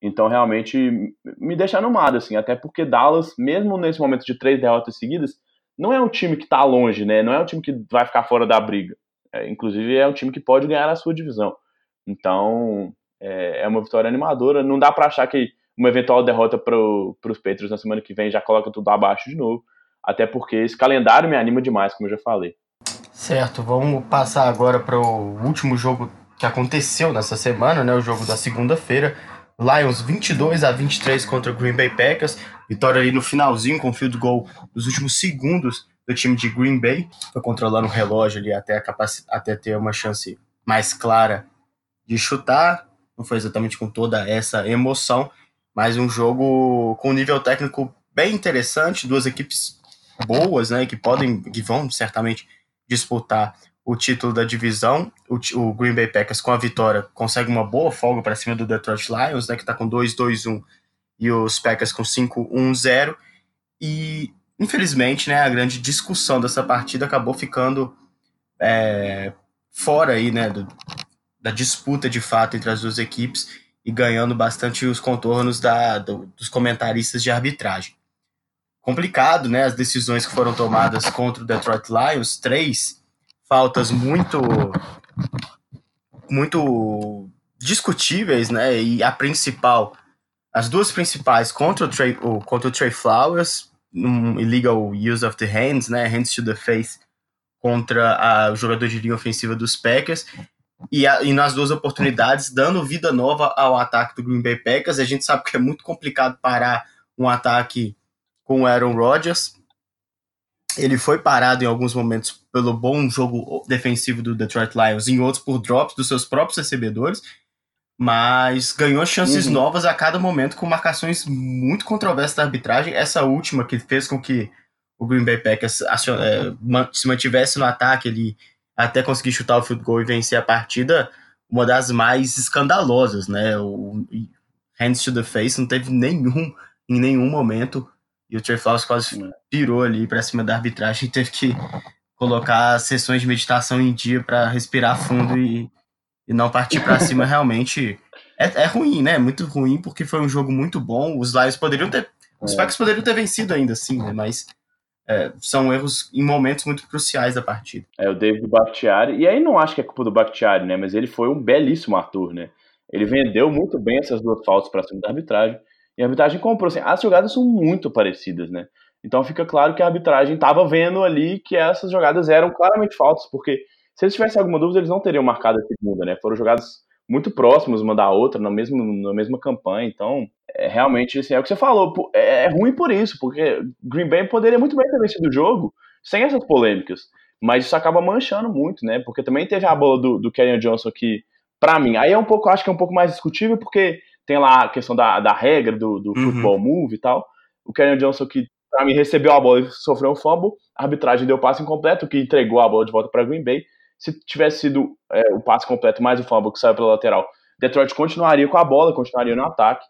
então, realmente, me deixa animado, assim, até porque Dallas, mesmo nesse momento de três derrotas seguidas, não é um time que está longe, né? Não é um time que vai ficar fora da briga. É, inclusive, é um time que pode ganhar a sua divisão. Então, é, é uma vitória animadora. Não dá para achar que uma eventual derrota para os Patriots na semana que vem já coloca tudo abaixo de novo. Até porque esse calendário me anima demais, como eu já falei. Certo, vamos passar agora para o último jogo que aconteceu nessa semana, né? O jogo da segunda-feira Lions 22 a 23 contra o Green Bay Packers. Vitória ali no finalzinho com field goal nos últimos segundos do time de Green Bay. Foi controlando o relógio ali até, até ter uma chance mais clara de chutar. Não foi exatamente com toda essa emoção, mas um jogo com um nível técnico bem interessante, duas equipes boas, né, que podem, que vão certamente disputar o título da divisão. O, o, Green Bay Packers, com a vitória, consegue uma boa folga para cima do Detroit Lions, né, que está com 2-2-1, e os Packers com 5-1-0. E, infelizmente, né, a grande discussão dessa partida acabou ficando é, fora aí, né, do, da disputa de fato entre as duas equipes e ganhando bastante os contornos da, do, dos comentaristas de arbitragem. Complicado, né, as decisões que foram tomadas contra o Detroit Lions, três faltas muito muito discutíveis, né? E a principal, as duas principais contra o Trey, contra o Trey Flowers, um illegal use of the hands, né? Hands to the face contra a, o jogador de linha ofensiva dos Packers. E, a, e nas duas oportunidades, dando vida nova ao ataque do Green Bay Packers. A gente sabe que é muito complicado parar um ataque com o Aaron Rodgers. Ele foi parado em alguns momentos pelo bom jogo defensivo do Detroit Lions, em outros por drops dos seus próprios recebedores, mas ganhou chances uhum. novas a cada momento com marcações muito controversas da arbitragem. Essa última que fez com que o Green Bay Packers é, se mantivesse no ataque ali até conseguir chutar o field goal e vencer a partida, uma das mais escandalosas, né? O hands to the face não teve nenhum em nenhum momento e o Trey Flowers quase é. pirou ali para cima da arbitragem e teve que colocar sessões de meditação em dia para respirar fundo e, e não partir para cima realmente é, é, ruim, né? Muito ruim porque foi um jogo muito bom. Os Lions poderiam ter, os é. Packers poderiam ter vencido ainda assim, né? Mas é, são erros em momentos muito cruciais da partida. É o David Bakhtiari e aí não acho que é culpa do Bakhtiari, né? Mas ele foi um belíssimo ator, né? Ele vendeu muito bem essas duas faltas para cima da arbitragem. E a arbitragem comprou. Assim, as jogadas são muito parecidas, né? Então fica claro que a arbitragem estava vendo ali que essas jogadas eram claramente faltas, porque se eles tivessem alguma dúvida, eles não teriam marcado a segunda, né? Foram jogadas muito próximas uma da outra, na mesma, na mesma campanha. Então, é, realmente, assim, é o que você falou. É, é ruim por isso, porque Green Bay poderia muito bem ter vencido o jogo sem essas polêmicas. Mas isso acaba manchando muito, né? Porque também teve a bola do, do Kenyon Johnson que, para mim, aí é um pouco, acho que é um pouco mais discutível, porque tem lá a questão da, da regra do, do uhum. futebol move e tal. O Kenyon Johnson que para mim recebeu a bola e sofreu um fumble, a arbitragem deu o passe incompleto, que entregou a bola de volta para Green Bay. Se tivesse sido é, o passe completo mais o fumble que saiu pela lateral, Detroit continuaria com a bola, continuaria no ataque.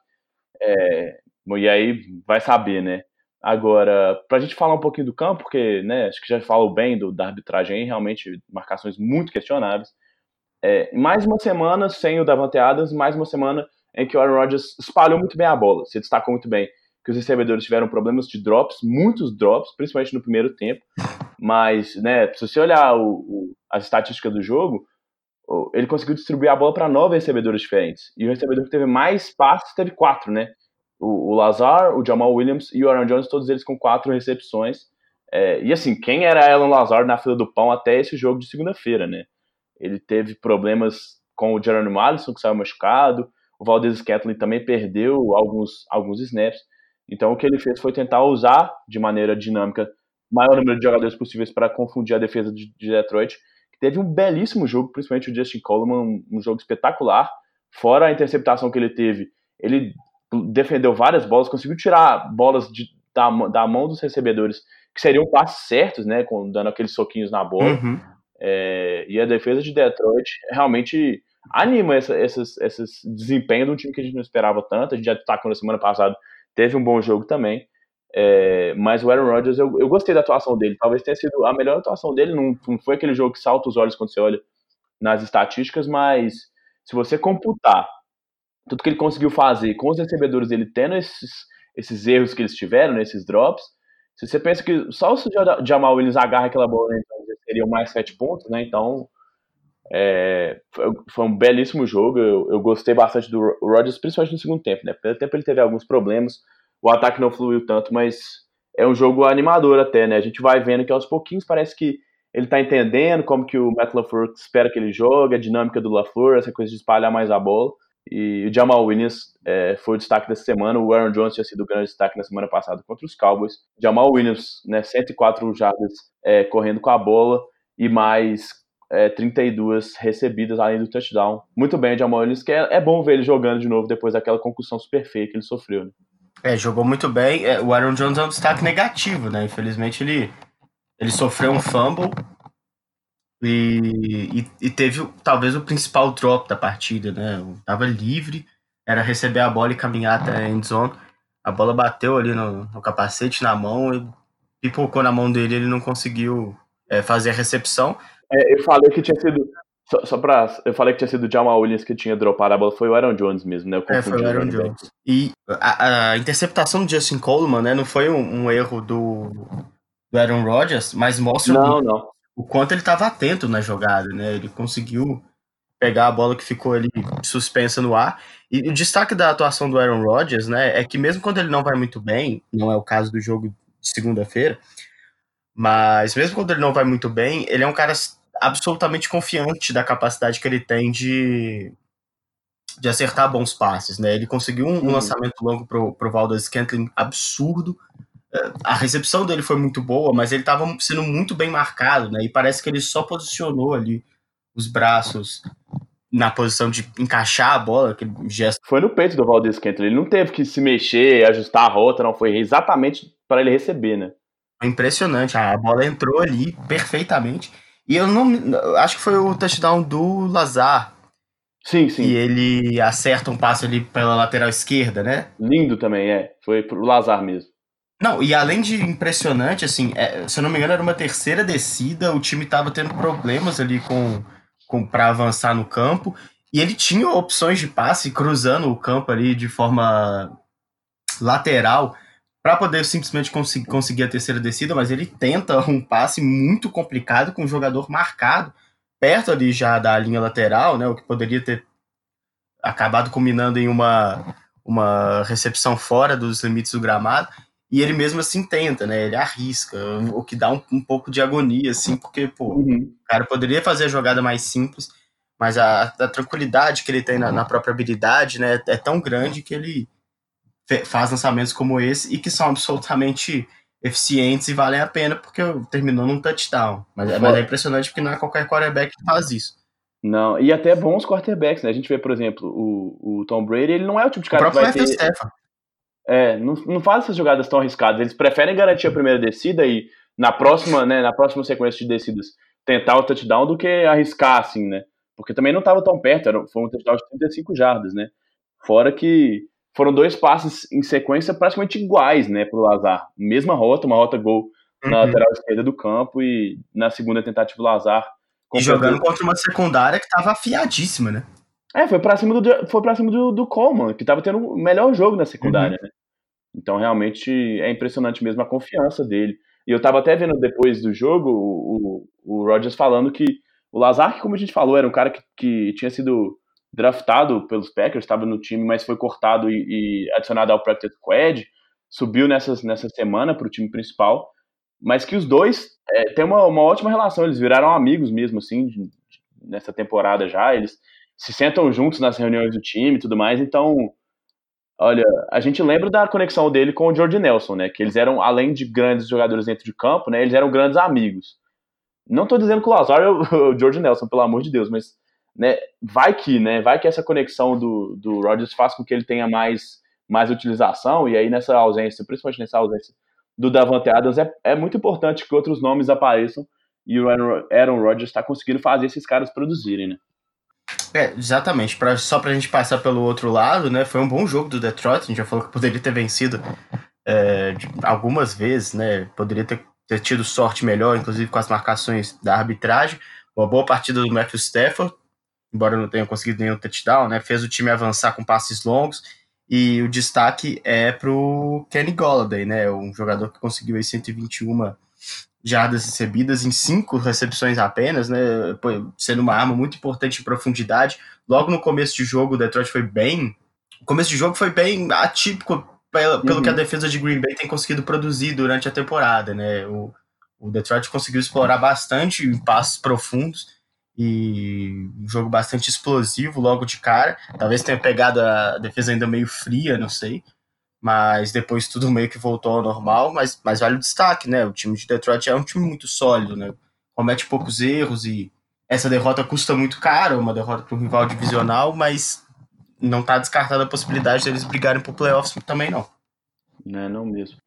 É, e aí vai saber, né? Agora, para a gente falar um pouquinho do campo, porque né, acho que já falou bem do, da arbitragem aí, realmente marcações muito questionáveis. É, mais uma semana sem o Davante Adams, mais uma semana em que o Aaron Rodgers espalhou muito bem a bola, se destacou muito bem. Que os recebedores tiveram problemas de drops, muitos drops, principalmente no primeiro tempo. Mas, né, se você olhar o, o, as estatísticas do jogo, ele conseguiu distribuir a bola para nove recebedores diferentes. E o recebedor que teve mais passes teve quatro, né? O, o Lazar, o Jamal Williams e o Aaron Jones, todos eles com quatro recepções. É, e assim, quem era Alan Lazar na fila do pão até esse jogo de segunda-feira, né? Ele teve problemas com o Jeremy Allison, que saiu machucado, o Valdez Scantling também perdeu alguns, alguns snaps. Então o que ele fez foi tentar usar de maneira dinâmica o maior número de jogadores possíveis para confundir a defesa de, de Detroit. Que teve um belíssimo jogo, principalmente o Justin Coleman, um, jogo espetacular. Fora a interceptação que ele teve, ele defendeu várias bolas, conseguiu tirar bolas de, da, da mão dos recebedores que seriam passes certos, né, com, dando aqueles soquinhos na bola. Uhum. É, e a defesa de Detroit realmente anima essa, esses, esses desempenho de um time que a gente não esperava tanto. A gente já destacou na semana passada, teve um bom jogo também. É, mas o Aaron Rodgers, eu, eu gostei da atuação dele. Talvez tenha sido a melhor atuação dele. Não, não foi aquele jogo que salta os olhos quando você olha nas estatísticas, mas se você computar tudo que ele conseguiu fazer com os recebedores dele tendo esses, esses erros que eles tiveram, nesses drops, se você pensa que só se o Jamal Williams agarra aquela bola, né, então seriam mais sete pontos, né? Então é, foi, um belíssimo jogo. Eu, eu, gostei bastante do Rodgers, principalmente no segundo tempo, né? Pelo tempo ele teve alguns problemas, o ataque não fluiu tanto, mas é um jogo animador até, né? A gente vai vendo que aos pouquinhos parece que ele tá entendendo como que o Matt LaFleur espera que ele jogue, a dinâmica do LaFleur, essa coisa de espalhar mais a bola. E o Jamal Williams é, foi o destaque dessa semana. O Aaron Jones tinha sido o grande destaque na semana passada contra os Cowboys. Jamal Williams, né, 104 jardas é, correndo com a bola e mais é, 32 recebidas além do touchdown. Muito bem, Jamal Williams, que é, é, bom ver ele jogando de novo depois daquela concussão super feia que ele sofreu. Né? É, jogou muito bem. É, o Aaron Jones é um destaque negativo, né? Infelizmente ele, ele sofreu um fumble e, e, e, teve talvez o principal drop da partida, né? Tava livre, era receber a bola e caminhar até a endzone. A bola bateu ali no, no capacete, na mão, e pipocou na mão dele, ele não conseguiu é, fazer a recepção. É, eu falei que tinha sido. Só, só pra. Eu falei que tinha sido o Jamal Williams que tinha dropado a bola, foi o Aaron Jones mesmo, né? é, foi o Aaron Jones. E a, a, interceptação do Justin Coleman, né? Não foi um, um erro do, do Aaron Rodgers, mas mostra não, não o quanto ele estava atento na jogada, né? Ele conseguiu pegar a bola que ficou ali suspensa no ar. E o destaque da atuação do Aaron Rodgers, né, é que mesmo quando ele não vai muito bem, não é o caso do jogo de segunda-feira, mas mesmo quando ele não vai muito bem, ele é um cara absolutamente confiante da capacidade que ele tem de, de acertar bons passes, né? Ele conseguiu um, um uhum. lançamento longo pro, pro Valdez Scantling absurdo, a recepção dele foi muito boa, mas ele estava sendo muito bem marcado, né? E parece que ele só posicionou ali os braços na posição de encaixar a bola, aquele gesto. Foi no peito do Valdez Kentley, ele não teve que se mexer, ajustar a rota, não, foi exatamente para ele receber, né? Impressionante, a bola entrou ali perfeitamente. E eu não acho que foi o touchdown do Lazar. Sim, sim. E ele acerta um passo ali pela lateral esquerda, né? Lindo também, é. Foi pro Lazar mesmo. Não, e além de impressionante, assim, é, se eu não me engano, era uma terceira descida, o time tava tendo problemas ali com, com para avançar no campo, e ele tinha opções de passe cruzando o campo ali de forma lateral para poder simplesmente conseguir, conseguir a terceira descida, mas ele tenta um passe muito complicado com o jogador marcado perto ali já da linha lateral, né, o que poderia ter acabado culminando em uma, uma recepção fora dos limites do gramado. E ele mesmo assim tenta, né? Ele arrisca, o que dá um, um pouco de agonia, assim, porque, pô, uhum. o cara poderia fazer a jogada mais simples, mas a, a tranquilidade que ele tem na, na, própria habilidade, né, é tão grande que ele faz lançamentos como esse e que são absolutamente eficientes e valem a pena porque terminou num touchdown. Mas, é, mas é impressionante porque não é qualquer quarterback que faz isso. Não, e até bons quarterbacks, né? A gente vê, por exemplo, o, o Tom Brady, ele não é o tipo de cara o que vai ter... Stefan. É, não, não faz essas jogadas tão arriscadas. Eles preferem garantir a primeira descida e na próxima, né, na próxima sequência de descidas tentar o touchdown do que arriscar, assim, né? Porque também não estava tão perto, era, foi um touchdown de 35 jardas, né? Fora que foram dois passes em sequência praticamente iguais, né, pro Lazar. Mesma rota, uma rota gol na uhum. lateral esquerda do campo e na segunda tentativa o Lazar. E jogando contra uma secundária que estava afiadíssima, né? É, foi pra cima do, foi pra cima do, do Coleman, que tava tendo o melhor jogo na secundária, uhum. né? Então, realmente, é impressionante mesmo a confiança dele. E eu tava até vendo depois do jogo o, o, o Rodgers falando que o Lazar, como a gente falou, era um cara que, que tinha sido draftado pelos Packers, estava no time, mas foi cortado e, e, adicionado ao practice squad, subiu nessas, nessa semana para o time principal, mas que os dois é, têm uma, uma ótima relação, eles viraram amigos mesmo, assim, de, de, nessa temporada já, eles se sentam juntos nas reuniões do time e tudo mais. Então, olha, a gente lembra da conexão dele com o George Nelson, né? Que eles eram, além de grandes jogadores dentro de campo, né? Eles eram grandes amigos. Não estou dizendo que o Lazar é o George Nelson, pelo amor de Deus, mas né, vai que, né? Vai que essa conexão do, do Rodgers faz com que ele tenha mais, mais utilização, e aí nessa ausência, principalmente nessa ausência do Davante Adams, é, é muito importante que outros nomes apareçam e o Aaron, Rodgers está conseguindo fazer esses caras produzirem, né? É, exatamente. Pra, só pra gente passar pelo outro lado, né? Foi um bom jogo do Detroit. A gente já falou que poderia ter vencido é, algumas vezes, né? Poderia ter, ter, tido sorte melhor, inclusive com as marcações da arbitragem. Uma boa partida do Matthew Stafford, embora não tenha conseguido nenhum touchdown, né? Fez o time avançar com passes longos. E o destaque é pro Kenny Golladay, né? Um jogador que conseguiu aí 121 jardas recebidas em cinco recepções apenas, né? Sendo uma arma muito importante em profundidade. Logo no começo de jogo, o Detroit foi bem. O começo de jogo foi bem atípico pelo, pelo que a uhum. defesa de Green Bay tem conseguido produzir durante a temporada, né? O, o Detroit conseguiu explorar bastante em passos profundos e um jogo bastante explosivo logo de cara. Talvez tenha pegado a defesa ainda meio fria, não sei mas depois tudo meio que voltou ao normal, mas, mas vale o destaque, né? O time de Detroit é um time muito sólido, né? Comete poucos erros e essa derrota custa muito caro, uma derrota para um rival divisional, mas não está descartada a possibilidade deles brigarem por playoffs também não. Não, não mesmo.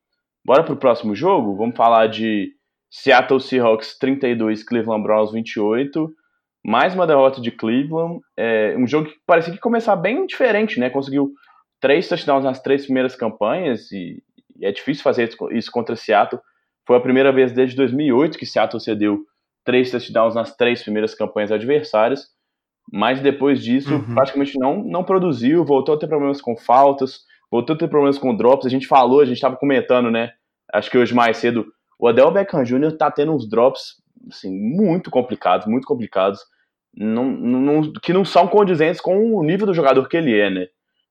Bora pro próximo jogo? Vamos falar de Seattle Seahawks 32, Cleveland Browns 28. Mais uma derrota de Cleveland. É um jogo que parecia que começar bem diferente, né? Conseguiu três touchdowns nas três primeiras campanhas e, e é difícil fazer isso contra Seattle. Foi a primeira vez desde 2008 que Seattle cedeu três touchdowns nas três primeiras campanhas adversárias, mas depois disso uhum. praticamente não, não produziu, voltou a ter problemas com faltas, voltou a ter problemas com drops. A gente falou, a gente estava comentando, né? Acho que hoje mais cedo, o Adel Beckham Jr. tá tendo uns drops assim, muito complicados, muito complicados, não, não, que não são condizentes com o nível do jogador que ele é, né?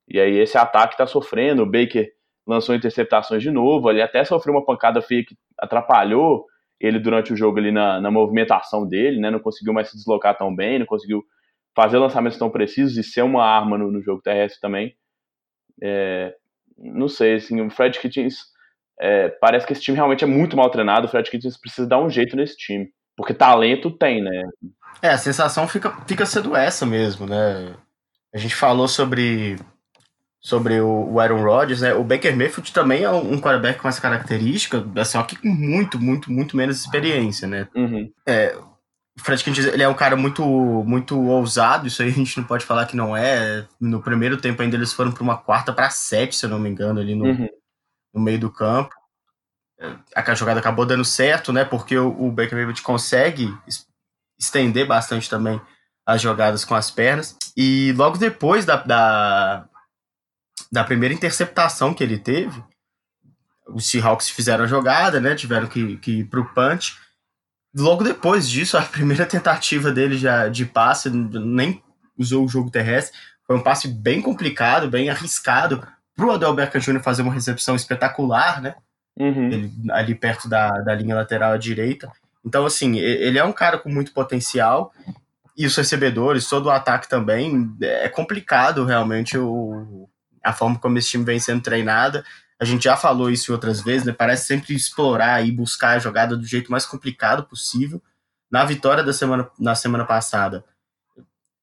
E aí esse ataque está sofrendo. O Baker lançou interceptações de novo. Ele até sofreu uma pancada feia que atrapalhou ele durante o jogo ali na, na movimentação dele, né? Não conseguiu mais se deslocar tão bem, não conseguiu fazer lançamentos tão precisos e ser uma arma no, no jogo terrestre também. É, não sei, assim, o Fred Kitchens é, parece que esse time realmente é muito mal treinado. O Fred Kitchens precisa dar um jeito nesse time, porque talento tem, né? É, a sensação fica, fica sendo essa mesmo, né? A gente falou sobre sobre o, o Aaron Rodgers, né? O Baker Mayfield também é um, um quarterback com essa característica, só que com muito, muito, muito menos experiência, né? Uhum. É, o Fred Kent, ele é um cara muito, muito ousado, isso aí a gente não pode falar que não é. No primeiro tempo ainda eles foram para uma quarta para sete, se eu não me engano, ali no, uhum. no meio do campo. A jogada acabou dando certo, né? Porque o, o Baker Mayfield consegue estender bastante também as jogadas com as pernas. E logo depois da, da, da primeira interceptação que ele teve, os Seahawks fizeram a jogada, né? Tiveram que, que ir pro punch. Logo depois disso, a primeira tentativa dele já de passe, nem usou o jogo terrestre. Foi um passe bem complicado, bem arriscado pro Adel Beckham Jr. fazer uma recepção espetacular, né? Uhum. Ele, ali perto da, da linha lateral à direita. Então, assim, ele é um cara com muito potencial. E os recebedores, todo o ataque também. É complicado realmente o, a forma como esse time vem sendo treinado. A gente já falou isso outras vezes, né? Parece sempre explorar e buscar a jogada do jeito mais complicado possível. Na vitória da semana, na semana passada,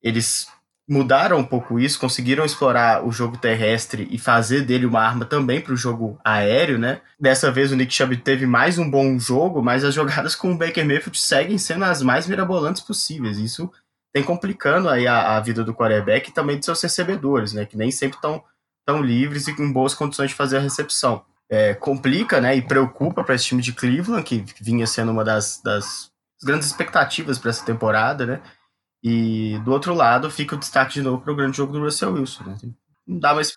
eles mudaram um pouco isso, conseguiram explorar o jogo terrestre e fazer dele uma arma também para o jogo aéreo, né? Dessa vez o Nick Chubb teve mais um bom jogo, mas as jogadas com o Baker Mayfield seguem sendo as mais mirabolantes possíveis. Isso tem complicando aí a, a vida do quarterback e também de seus recebedores, né? Que nem sempre estão tão livres e com boas condições de fazer a recepção. É, complica né, e preocupa para esse time de Cleveland, que vinha sendo uma das, das grandes expectativas para essa temporada, né? E do outro lado fica o destaque de novo para o grande jogo do Russell Wilson. Né? Não dá mais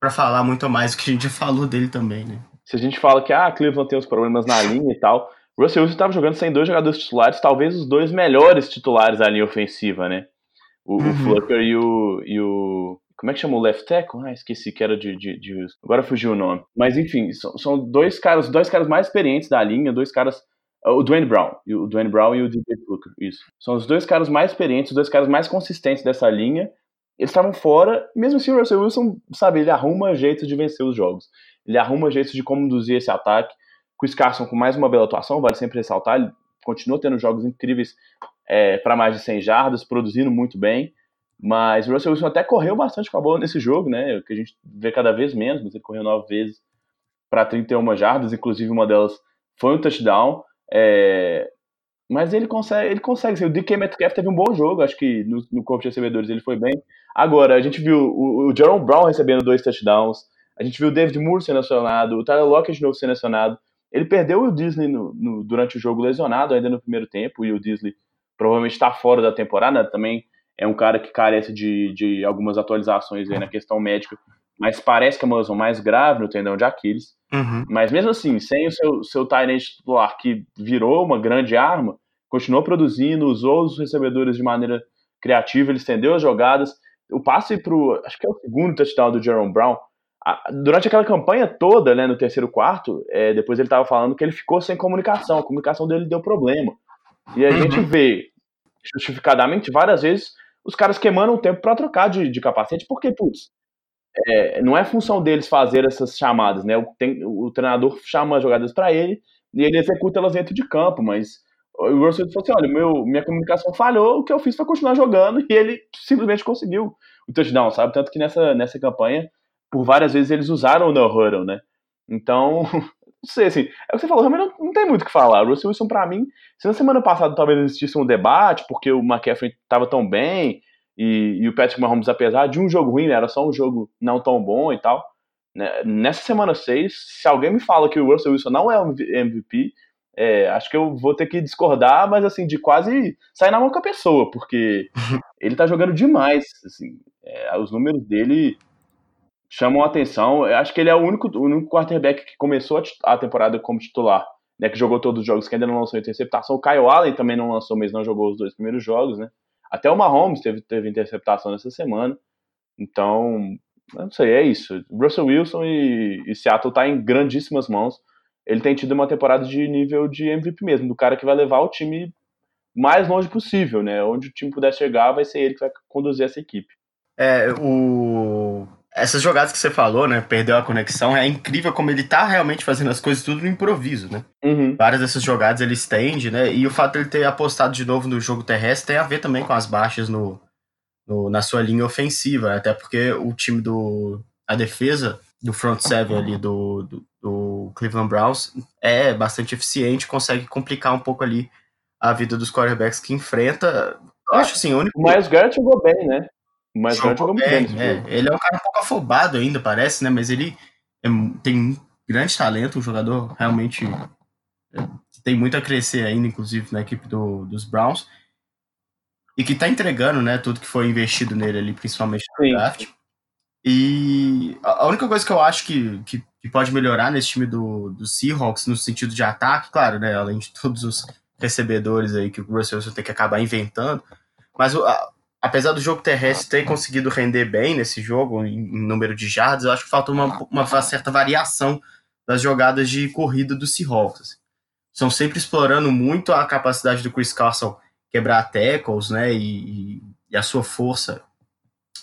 para falar muito mais do que a gente já falou dele também, né? Se a gente fala que ah, Cleveland tem os problemas na linha e tal, o Russell Wilson estava jogando sem dois jogadores titulares, talvez os dois melhores titulares da linha ofensiva, né? O, uhum. o Flucker e o, e o como é que chama o left tackle? Ah, esqueci que era de, de, de, Agora fugiu o nome. Mas enfim, são, são dois caras, dois caras mais experientes da linha, dois caras O Dwayne Brown. O Dwayne Brown e o DJ Fluker. Isso. São os dois caras mais experientes, os dois caras mais consistentes dessa linha. Eles estavam fora, mesmo assim o Russell Wilson, sabe, ele arruma jeito de vencer os jogos. Ele arruma jeito de como induzir esse ataque. Com o Scarson com mais uma bela atuação, vale sempre ressaltar, ele continua tendo jogos incríveis é, para mais de 100 jardas, produzindo muito bem. Mas o Russell Wilson até correu bastante com a bola nesse jogo, né? Que a gente vê cada vez menos, mas ele correu nove vezes para 31 jardas, inclusive uma delas foi um touchdown. É, mas ele consegue, ele consegue. O DK Metcalf teve um bom jogo, acho que no, no corpo de recebedores ele foi bem. Agora, a gente viu o, o Jerome Brown recebendo dois touchdowns, a gente viu o David Moore selecionado, o Tyler Lockett de novo selecionado. Ele perdeu o Disney no, no, durante o jogo lesionado ainda no primeiro tempo, e o Disney provavelmente está fora da temporada, também é um cara que carece de, de algumas atualizações na questão médica, mas parece que é uma lesão mais grave no tendão de Aquiles. Uhum. Mas mesmo assim, sem o seu, seu Tyrant titular, que virou uma grande arma, continuou produzindo, usou os recebedores de maneira criativa, ele estendeu as jogadas. O passe para acho que é o segundo touchdown do Jerome Brown, durante aquela campanha toda, né, no terceiro quarto, é, depois ele estava falando que ele ficou sem comunicação, a comunicação dele deu problema. E a uhum. gente vê, justificadamente, várias vezes, os caras queimando o tempo para trocar de, de capacete, porque, putz, é, não é função deles fazer essas chamadas, né? O, tem, o treinador chama as jogadas para ele e ele executa elas dentro de campo, mas o Russell falou assim: olha, meu, minha comunicação falhou, o que eu fiz foi continuar jogando e ele simplesmente conseguiu o touchdown, sabe? Tanto que nessa, nessa campanha, por várias vezes eles usaram o no huddle, né? Então, não sei, assim, é o que você falou, realmente não, não tem muito o que falar. O Russell Wilson, para mim, se na semana passada talvez existisse um debate, porque o McCaffrey estava tão bem, e, e, o Patrick Mahomes, apesar de um jogo ruim, né, era só um jogo não tão bom e tal. Né, nessa semana 6, se alguém me fala que o Russell Wilson não é o MVP, é, acho que eu vou ter que discordar, mas assim, de quase sair na mão com a pessoa, porque ele tá jogando demais. Assim, é, os números dele chamam a atenção. Eu acho que ele é o único, o único quarterback que começou a, temporada como titular, né? Que jogou todos os jogos, que ainda não lançou interceptação. O Kyle Allen também não lançou, mas não jogou os dois primeiros jogos, né? Até o Mahomes teve, teve interceptação nessa semana. Então, não sei, é isso. Russell Wilson e, e Seattle tá em grandíssimas mãos. Ele tem tido uma temporada de nível de MVP mesmo, do cara que vai levar o time mais longe possível, né? Onde o time puder chegar, vai ser ele que vai conduzir essa equipe. É, o essas jogadas que você falou, né? Perdeu a conexão, é incrível como ele tá realmente fazendo as coisas tudo no improviso, né? Uhum. Várias dessas jogadas ele estende, né? E o fato de ele ter apostado de novo no jogo terrestre tem a ver também com as baixas no, no na sua linha ofensiva, né? até porque o time do. a defesa do front seven ali do, do, do Cleveland Browns é bastante eficiente, consegue complicar um pouco ali a vida dos quarterbacks que enfrenta. Eu acho assim, o único. O Miles Garrett jogou bem, né? Mas jogou, jogou muito bem. É, ele é um cara um pouco afobado ainda, parece, né? Mas ele é, tem um grande talento, um jogador realmente é, tem muito a crescer ainda, inclusive, na equipe do, dos Browns. E que tá entregando, né, tudo que foi investido nele ali, principalmente no Sim. draft. E a única coisa que eu acho que, que, que, pode melhorar nesse time do, do Seahawks, no sentido de ataque, claro, né, além de todos os recebedores aí que o Russell Wilson tem que acabar inventando, mas a, apesar do jogo terrestre ter conseguido render bem nesse jogo, em, em número de jardas, eu acho que falta uma, uma certa variação das jogadas de corrida do Seahawks. Estão sempre explorando muito a capacidade do Chris Carson quebrar tackles, né, e, e, a sua força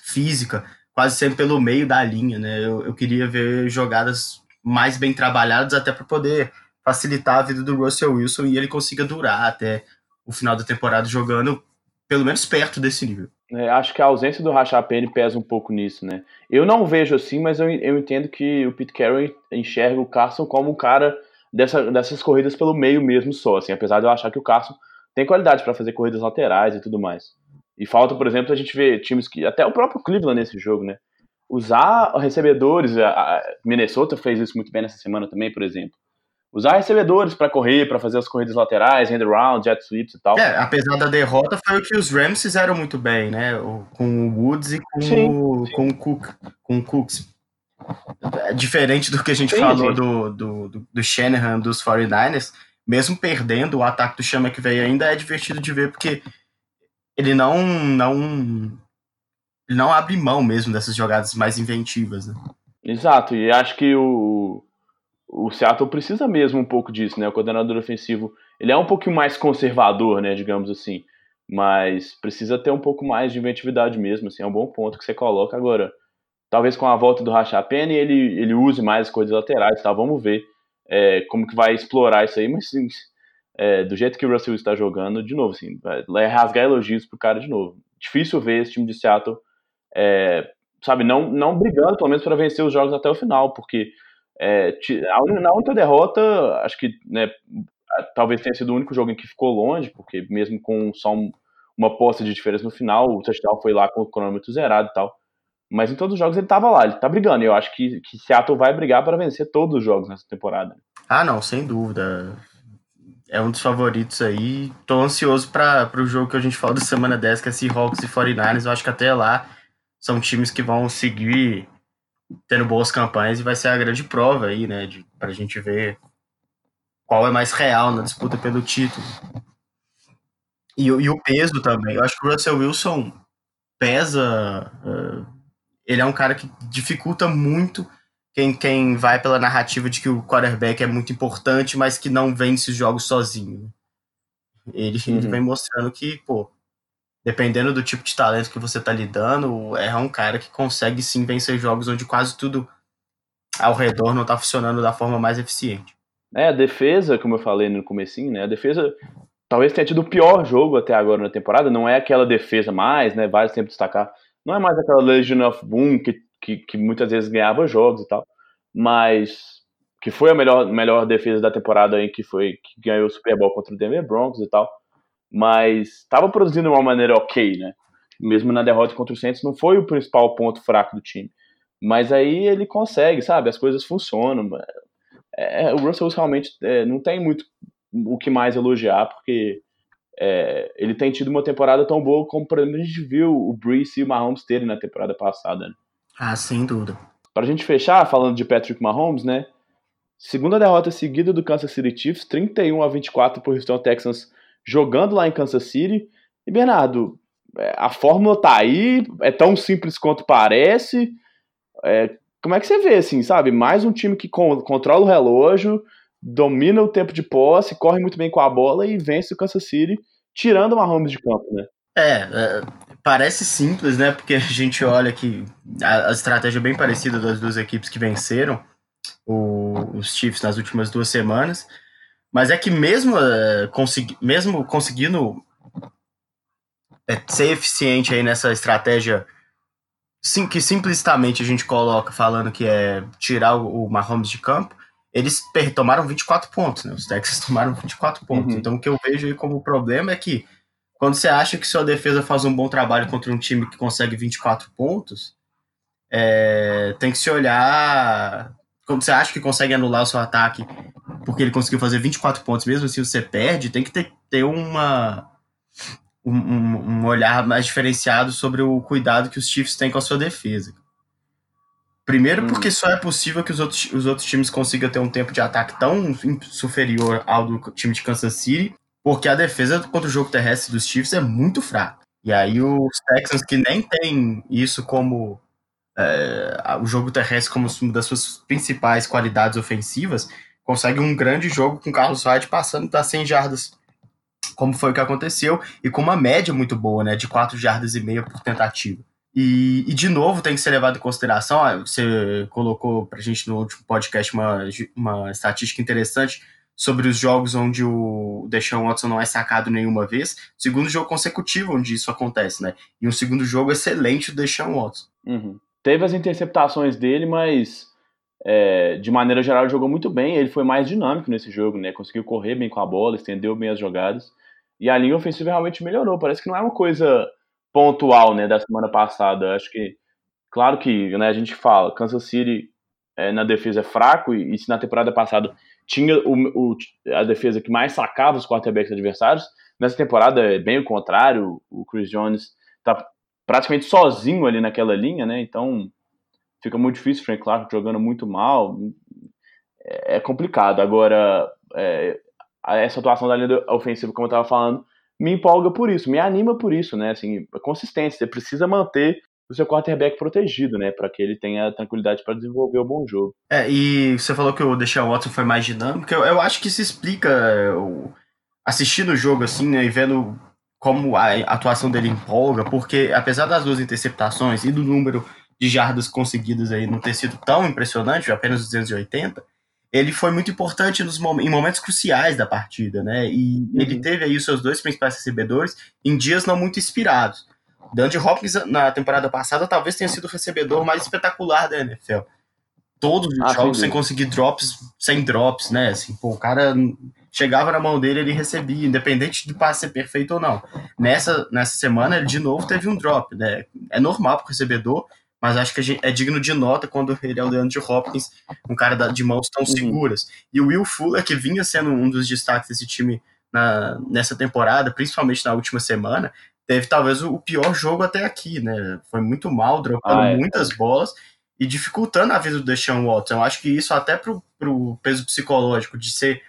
física, quase sempre pelo meio da linha, né. Eu, eu queria ver jogadas mais bem trabalhadas até para poder facilitar a vida do Russell Wilson e ele consiga durar até o final da temporada jogando pelo menos perto desse nível. É, acho que a ausência do Rashad Penny pesa um pouco nisso, né? Eu não vejo assim, mas eu, eu entendo que o Pete Carroll enxerga o Carson como um cara dessa, dessas corridas pelo meio mesmo só, assim, apesar de eu achar que o Carson tem qualidade para fazer corridas laterais e tudo mais. E falta, por exemplo, a gente ver times que até o próprio Cleveland nesse jogo, né? Usar recebedores, a Minnesota fez isso muito bem nessa semana também, por exemplo usar recebedores para correr, para fazer as corridas laterais, end around, jet sweeps e tal. É, apesar da derrota, foi o que os Rams fizeram muito bem, né? Com o Woods e com, sim, o, sim. com o Cook, com o Cooks. É diferente do que a gente sim, falou do, do, do, Shanahan dos 49ers, mesmo perdendo o ataque do Chama que veio ainda é divertido de ver, porque ele não, não, ele não abre mão mesmo dessas jogadas mais inventivas, né? Exato, e acho que o, o Seattle precisa mesmo um pouco disso, né? O coordenador ofensivo, ele é um pouquinho mais conservador, né, digamos assim, mas precisa ter um pouco mais de inventividade mesmo, assim, é um bom ponto que você coloca agora. Talvez com a volta do Rashapene ele, ele use mais as coisas laterais, tá? Vamos ver é, como que vai explorar isso aí, mas sim, é, do jeito que o Russell está jogando, de novo, assim, vai rasgar elogios pro cara de novo. Difícil ver esse time de Seattle, é, sabe, não, não brigando, pelo menos para vencer os jogos até o final, porque é, na única derrota, acho que né, talvez tenha sido o único jogo em que ficou longe, porque mesmo com só um, uma posse de diferença no final, o touchdown foi lá com o cronômetro zerado e tal. Mas em todos os jogos ele tava lá, ele tá brigando. E eu acho que, que Seattle vai brigar para vencer todos os jogos nessa temporada. Ah, não, sem dúvida. É um dos favoritos aí. Tô ansioso para o jogo que a gente falou da semana 10, que é Seahawks e 49ers. Eu acho que até lá são times que vão seguir tendo boas campanhas e vai ser a grande prova aí, né, de, pra gente ver qual é mais real na disputa pelo título. E, e o peso também. Eu acho que o Russell Wilson pesa. Uh, ele é um cara que dificulta muito quem, quem vai pela narrativa de que o quarterback é muito importante, mas que não vence os jogos sozinho. Ele, uhum. ele vem mostrando que, pô, dependendo do tipo de talento que você tá lidando, é um cara que consegue sim vencer jogos onde quase tudo ao redor não tá funcionando da forma mais eficiente. É, a defesa, como eu falei no comecinho, né, a defesa talvez tenha tido o pior jogo até agora na temporada, não é aquela defesa mais, né, vale sempre destacar, não é mais aquela Legion of Boom que, que, que muitas vezes ganhava jogos e tal, mas que foi a melhor, melhor defesa da temporada em que foi que ganhou o Super Bowl contra o Denver Broncos e tal mas estava produzindo de uma maneira ok, né? Mesmo na derrota contra o Saints, não foi o principal ponto fraco do time. Mas aí ele consegue, sabe? As coisas funcionam. É, o Russell realmente é, não tem muito o que mais elogiar, porque é, ele tem tido uma temporada tão boa como, por exemplo, a gente viu o Breeze e o Mahomes terem na temporada passada. Né? Ah, sem dúvida. Para a gente fechar, falando de Patrick Mahomes, né? Segunda derrota seguida do Kansas City Chiefs, 31 a 24 por Houston Texans jogando lá em Kansas City. E Bernardo, é, a fórmula tá aí, é tão simples quanto parece. É, como é que você vê, assim, sabe? Mais um time que controla o relógio, domina o tempo de posse, corre muito bem com a bola e vence o Kansas City, tirando o Mahomes de campo, né? É, é, parece simples, né? Porque a gente olha que a, a estratégia é bem parecida das duas equipes que venceram o, os Chiefs nas últimas duas semanas. Mas é que mesmo, é, consegui, mesmo conseguindo é, ser eficiente aí nessa estratégia sim, que simplicitamente a gente coloca falando que é tirar o, o Mahomes de campo, eles tomaram 24 pontos, né? Os Texas tomaram 24 pontos. Uhum. Então o que eu vejo aí como problema é que quando você acha que sua defesa faz um bom trabalho contra um time que consegue 24 pontos, é, tem que se olhar quando você acha que consegue anular o seu ataque porque ele conseguiu fazer 24 pontos, mesmo assim você perde, tem que ter, ter uma, um, um, olhar mais diferenciado sobre o cuidado que os Chiefs têm com a sua defesa. Primeiro, hum. porque só é possível que os outros, os outros times consigam ter um tempo de ataque tão superior ao do time de Kansas City, porque a defesa contra o jogo terrestre dos Chiefs é muito fraca. E aí os Texans, que nem tem isso como é, o jogo terrestre como uma das suas principais qualidades ofensivas, consegue um grande jogo com Carlos Hyde passando das 100 jardas, como foi o que aconteceu, e com uma média muito boa, né, de 4 jardas e meia por tentativa. E, e, de novo tem que ser levado em consideração, você colocou pra gente no último podcast uma, uma estatística interessante sobre os jogos onde o Deshaun Watson não é sacado nenhuma vez, segundo jogo consecutivo onde isso acontece, né? E um segundo jogo excelente do Deshaun Watson. Uhum teve as interceptações dele, mas é, de maneira geral jogou muito bem. Ele foi mais dinâmico nesse jogo, né? Conseguiu correr bem com a bola, estendeu bem as jogadas. E a linha ofensiva realmente melhorou. Parece que não é uma coisa pontual, né, da semana passada. Acho que, claro que, né, a gente fala, Kansas City é, na defesa é fraco, e, e, se na temporada passada tinha o, o, a defesa que mais sacava os quarterbacks adversários, nessa temporada é bem o contrário. O Chris Jones tá praticamente sozinho ali naquela linha, né? Então fica muito difícil. Frank Clark jogando muito mal, é, é complicado. Agora, é, essa atuação da linha ofensiva, como eu estava falando, me empolga por isso, me anima por isso, né? Assim, a consistência, você precisa manter o seu quarterback protegido, né? Para que ele tenha tranquilidade para desenvolver o um bom jogo. É, e você falou que o Deshaun Watson foi mais dinâmico. Eu, eu acho que isso explica é, o, assistindo o jogo assim, né, e vendo como a atuação dele empolga, porque apesar das duas interceptações e do número de jardas conseguidas aí não ter sido tão impressionante, apenas 280, ele foi muito importante nos em momentos cruciais da partida, né? E uhum. ele teve aí os seus dois principais recebedores em dias não muito inspirados. Dante Hopkins, na temporada passada, talvez tenha sido o recebedor mais espetacular da NFL. Todos os ah, jogos sem conseguir drops, sem drops, né? Assim, pô, o cara chegava na mão dele, ele recebia, independente de passe ser perfeito ou não. Nessa, nessa semana, ele de novo teve um drop, né? É normal para o recebedor, mas acho que é digno de nota quando ele é o Leandro Hopkins, um cara de mãos tão uhum. seguras. E o Will Fuller, que vinha sendo um dos destaques desse time na, nessa temporada, principalmente na última semana, teve talvez o pior jogo até aqui, né? Foi muito mal, dropando ah, é. muitas bolas e dificultando a vida do Deshaun Watson. Eu acho que isso até pro, pro peso psicológico de ser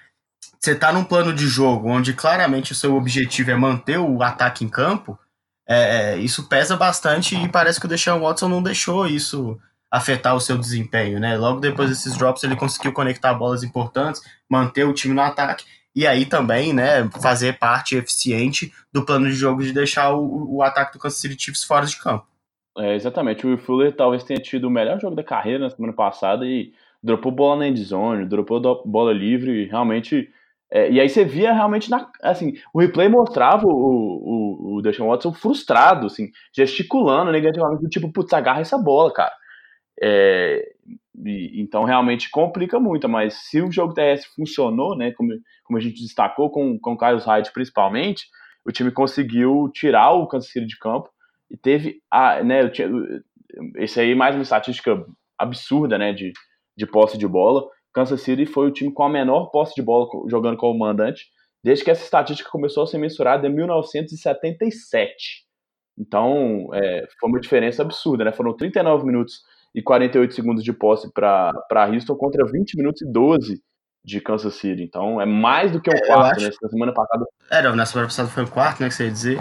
você tá num plano de jogo onde claramente o seu objetivo é manter o ataque em campo, é, é, isso pesa bastante e parece que o Deshaun Watson não deixou isso afetar o seu desempenho, né? Logo depois desses drops ele conseguiu conectar bolas importantes, manter o time no ataque e aí também, né, fazer parte eficiente do plano de jogo de deixar o, o ataque do Kansas City Chiefs fora de campo. É, exatamente. O Will Fuller talvez tenha tido o melhor jogo da carreira na semana passada e dropou bola na endzone, dropou bola livre, e realmente é, e aí você via realmente, na, assim, o replay mostrava o, o, o Deshaun Watson frustrado, assim, gesticulando negativamente, do tipo, putz, agarra essa bola, cara. É, e, então realmente complica muito, mas se o jogo terrestre funcionou, né, como, como a gente destacou com, com o Carlos Hyde principalmente, o time conseguiu tirar o Kansas City de campo e teve, a, né, esse aí mais uma estatística absurda, né, de, de posse de bola, Kansas City foi o time com a menor posse de bola jogando como mandante, desde que essa estatística começou a ser mensurada em 1977. Então, é, foi uma diferença absurda, né? Foram 39 minutos e 48 segundos de posse para Houston contra 20 minutos e 12 de Kansas City. Então, é mais do que um é, quarto, acho... né? Na semana passada. Era, na semana passada foi um quarto, né? Que você ia dizer.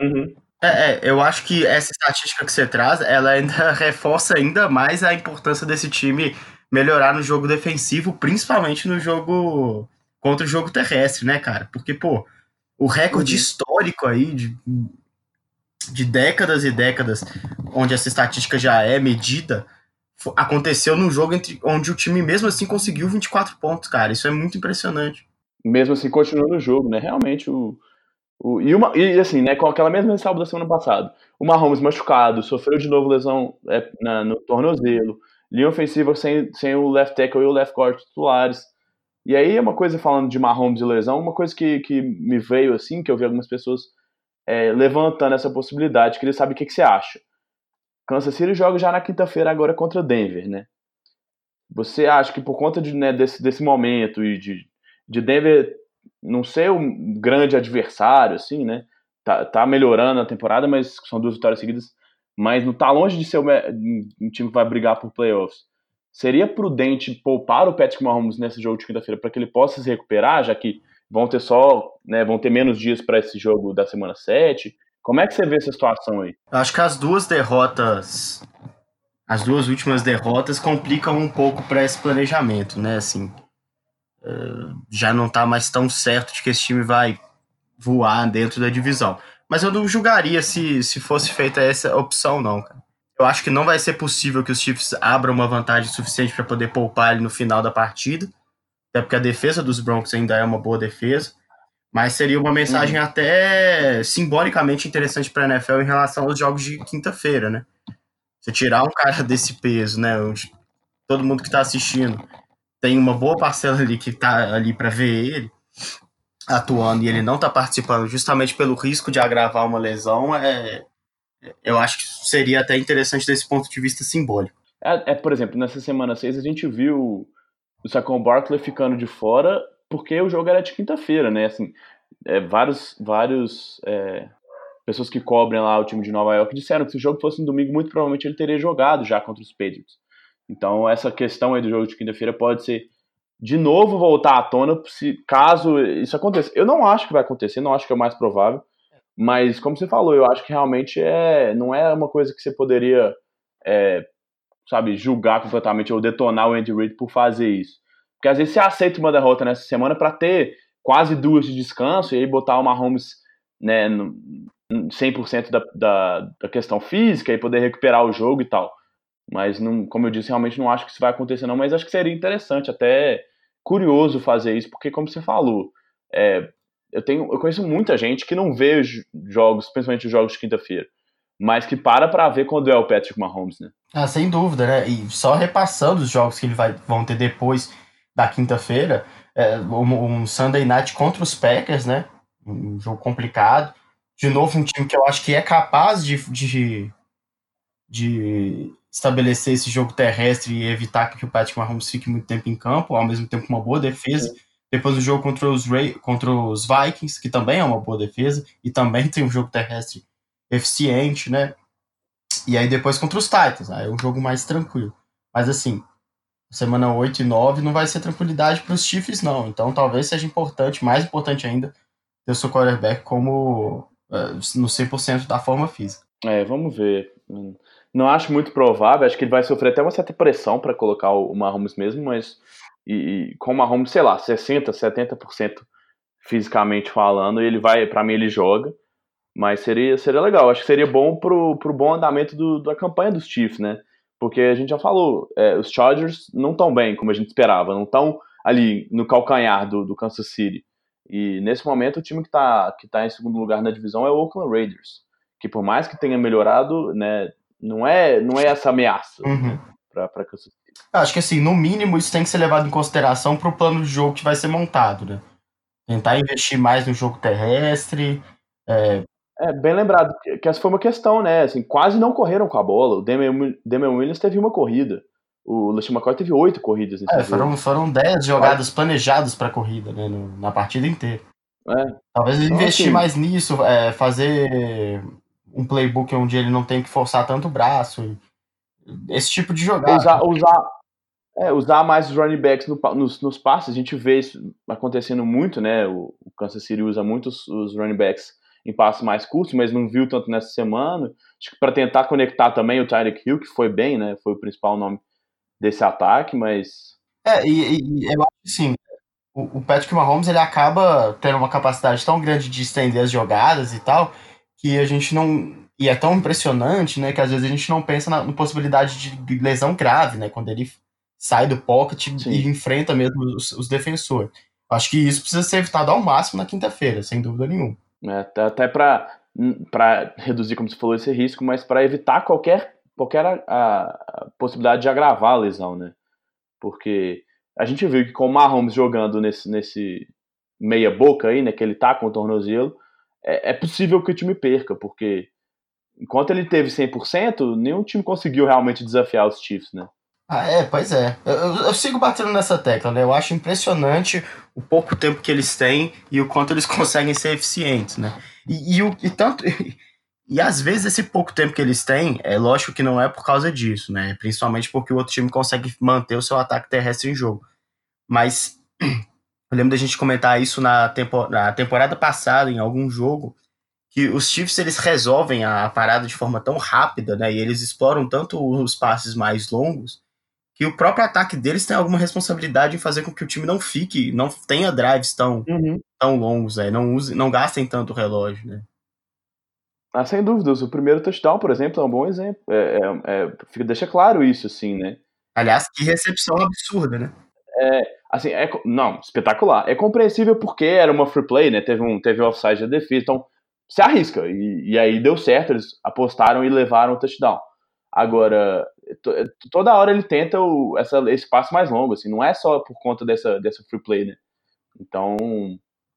Uhum. É, é, eu acho que essa estatística que você traz, ela ainda reforça ainda mais a importância desse time melhorar no jogo defensivo, principalmente no jogo contra o jogo terrestre, né, cara? Porque, pô, o recorde uhum. histórico aí de, de décadas e décadas, onde essa estatística já é medida, aconteceu num jogo entre, onde o time mesmo assim conseguiu 24 pontos, cara. Isso é muito impressionante. Mesmo assim, continua no jogo, né? Realmente, o, o, e, uma, e assim, né, com aquela mesma ressalva da semana passada. O Mahomes machucado, sofreu de novo lesão é, na, no tornozelo linha ofensiva sem, sem o left tackle e o left guard titulares. E aí, uma coisa falando de Mahomes e lesão, uma coisa que, que me veio assim, que eu vi algumas pessoas é, levantando essa possibilidade, queria saber o que, que você acha. Kansas City joga já na quinta-feira agora contra Denver, né? Você acha que por conta de, né, desse, desse momento e de, de Denver não ser um grande adversário, assim, né? Tá, tá melhorando a temporada, mas são duas vitórias seguidas mas não está longe de ser um time que vai brigar por playoffs. Seria prudente poupar o Patrick Mahomes nesse jogo de quinta-feira para que ele possa se recuperar, já que vão ter só, né, vão ter menos dias para esse jogo da semana 7? Como é que você vê essa situação aí? Acho que as duas derrotas, as duas últimas derrotas complicam um pouco para esse planejamento, né? Assim, eh, já não está mais tão certo de que esse time vai voar dentro da divisão. Mas eu não julgaria se, se fosse feita essa opção, não, cara. Eu acho que não vai ser possível que os Chiefs abram uma vantagem suficiente para poder poupar ele no final da partida. Até porque a defesa dos Broncos ainda é uma boa defesa. Mas seria uma mensagem uhum. até simbolicamente interessante para a NFL em relação aos jogos de quinta-feira, né? Você tirar um cara desse peso, né? Todo mundo que está assistindo tem uma boa parcela ali que está ali para ver ele atuando e ele não está participando justamente pelo risco de agravar uma lesão, é, eu acho que seria até interessante desse ponto de vista simbólico. É, é por exemplo, nessa semana 6 a gente viu o Saquon Barkley ficando de fora porque o jogo era de quinta-feira, né? Assim, é, vários, vários é, pessoas que cobrem lá o time de Nova York disseram que se o jogo fosse no domingo, muito provavelmente ele teria jogado já contra os Patriots. Então essa questão aí do jogo de quinta-feira pode ser de novo voltar à tona se caso isso aconteça. Eu não acho que vai acontecer, não acho que é o mais provável, Mas, como você falou, eu acho que realmente é, não é uma coisa que você poderia, é, sabe, julgar completamente ou detonar o Andy Reid por fazer isso. Porque às vezes você aceita uma derrota nessa semana para ter quase duas de descanso e aí botar o Mahomes né, 100% da, da, da questão física e poder recuperar o jogo e tal. Mas, não, como eu disse, realmente não acho que isso vai acontecer, não. Mas acho que seria interessante, até curioso fazer isso, porque, como você falou, é, eu, tenho, eu conheço muita gente que não vê jogos, principalmente os jogos de quinta-feira, mas que para para ver quando é o Patrick Mahomes, né? Ah, sem dúvida, né? E só repassando os jogos que ele vai, vão ter depois da quinta-feira, é, um, um Sunday Night contra os Packers, né? Um jogo complicado. De novo, um time que eu acho que é capaz de, de, de estabelecer esse jogo terrestre e evitar que o Patrick Mahomes fique muito tempo em campo, ao mesmo tempo uma boa defesa. Depois o jogo contra os, Ray, contra os Vikings, que também é uma boa defesa, e também tem um jogo terrestre eficiente, né? E aí depois contra os Titans, aí é um jogo mais tranquilo. Mas assim, semana 8 e 9 não vai ser tranquilidade para os Chiefs, não. Então talvez seja importante, mais importante ainda, ter o seu quarterback como uh, no 100% da forma física. É, vamos ver. Não acho muito provável, acho que ele vai sofrer até uma certa pressão para colocar o Mahomes mesmo, mas e, e com o Mahomes, sei lá, 60, 70% fisicamente falando, ele vai, para mim ele joga, mas seria, seria legal, acho que seria bom pro, pro bom andamento do, da campanha dos Chiefs, né? Porque a gente já falou, é, os Chargers não estão bem como a gente esperava, não estão ali no calcanhar do, do Kansas City. E nesse momento o time que está que tá em segundo lugar na divisão é o Oakland Raiders, que por mais que tenha melhorado, né, não é, não é essa ameaça uhum. para Kansas City. Acho que assim, no mínimo isso tem que ser levado em consideração para o plano de jogo que vai ser montado, né? Tentar investir mais no jogo terrestre. É, é bem lembrado que essa foi uma questão, né? Assim, quase não correram com a bola. O Damian Williams teve uma corrida. O LeSean McCoy teve oito corridas. É, foram, foram dez jogadas planejadas para corrida, né? No, na partida inteira. É. Talvez então, investir assim, mais nisso, é, fazer um playbook onde ele não tem que forçar tanto o braço. Esse tipo de jogada. Usar, usar, é, usar mais os running backs no, nos, nos passes, a gente vê isso acontecendo muito, né? O, o Kansas City usa muito os, os running backs em passos mais curtos, mas não viu tanto nessa semana. Acho que para tentar conectar também o Tyreek Hill, que foi bem, né? Foi o principal nome desse ataque, mas. É, e, e eu acho que sim. O, o Patrick Mahomes ele acaba tendo uma capacidade tão grande de estender as jogadas e tal, que a gente não. E é tão impressionante, né? Que às vezes a gente não pensa na, na possibilidade de lesão grave, né? Quando ele sai do pocket Sim. e enfrenta mesmo os, os defensores. Acho que isso precisa ser evitado ao máximo na quinta-feira, sem dúvida nenhuma. É, até para reduzir, como você falou, esse risco, mas para evitar qualquer, qualquer a, a, possibilidade de agravar a lesão, né? Porque a gente viu que com o Mahomes jogando nesse, nesse meia boca aí, né, que ele tá com o tornozelo, é, é possível que o time perca, porque enquanto ele teve 100%, nenhum time conseguiu realmente desafiar os Chiefs, né? Ah, é, pois é. Eu, eu, sigo batendo nessa tecla, né? Eu acho impressionante o pouco tempo que eles têm e o quanto eles conseguem ser eficientes, né? E, e, o, e tanto. E, e às vezes esse pouco tempo que eles têm, é lógico que não é por causa disso, né? Principalmente porque o outro time consegue manter o seu ataque terrestre em jogo. Mas eu lembro da gente comentar isso na, tempo, na temporada passada, em algum jogo, que os Chiefs eles resolvem a parada de forma tão rápida, né? E eles exploram tanto os passes mais longos que o próprio ataque deles tem alguma responsabilidade em fazer com que o time não fique, não tenha drives tão, uhum. tão longos, né? não use, não gastem tanto o relógio, né? Ah, sem dúvidas. O primeiro touchdown, por exemplo, é um bom exemplo. É, é, é, deixa claro isso, assim, né? Aliás, que recepção absurda, né? É, assim, é, não, espetacular. É compreensível porque era uma free play, né? Teve um teve offside da defesa, então se arrisca. E, e aí deu certo, eles apostaram e levaram o touchdown. Agora, toda hora ele tenta o, essa, esse passo mais longo, assim, não é só por conta dessa, dessa free play, né? Então,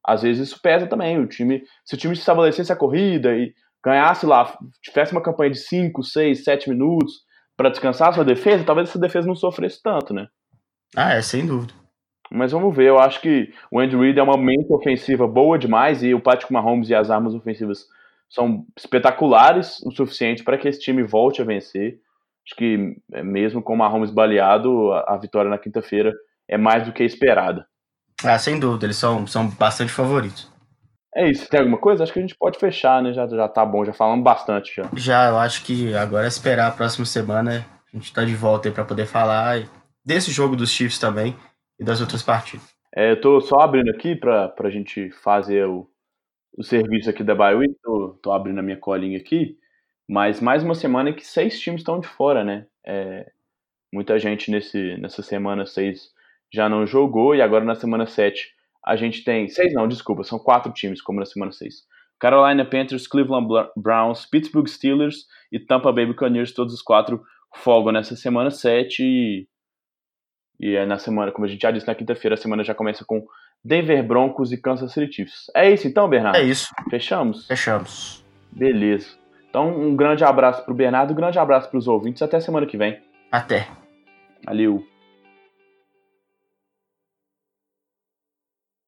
às vezes isso pesa também. O time, se o time estabelecesse a corrida e ganhasse lá, tivesse uma campanha de 5, 6, 7 minutos para descansar a sua defesa, talvez essa defesa não sofresse tanto, né? Ah, é, sem dúvida. Mas vamos ver, eu acho que o Andrew Reid é uma mente ofensiva boa demais e o Patrick Mahomes e as armas ofensivas são espetaculares o suficiente para que esse time volte a vencer. Acho que é, mesmo com o Mahomes baleado, a, vitória na quinta-feira é mais do que esperada. Ah, sem dúvida, eles são, são bastante favoritos. É isso. Tem alguma coisa? Acho que a gente pode fechar, né? Já, já tá bom, já falamos bastante já. Já, eu acho que agora é esperar a próxima semana. A gente tá de volta aí pra poder falar desse jogo dos Chiefs também e das outras partidas. É, eu tô só abrindo aqui pra, pra gente fazer o, o serviço aqui da Byway. Tô, tô abrindo a minha colinha aqui. Mas mais uma semana que seis times estão de fora, né? É, muita gente nesse, nessa semana seis já não jogou e agora na semana sete a gente tem. Seis não, desculpa, são quatro times, como na semana seis. Carolina Panthers, Cleveland Browns, Pittsburgh Steelers e Tampa Bay Buccaneers, todos os quatro folgam nessa semana 7 e, e é na semana, como a gente já disse, na quinta-feira a semana já começa com Denver Broncos e Kansas City Chiefs. É isso então, Bernardo? É isso. Fechamos? Fechamos. Beleza. Então, um grande abraço pro Bernardo, um grande abraço para os ouvintes. Até semana que vem. Até. Valeu.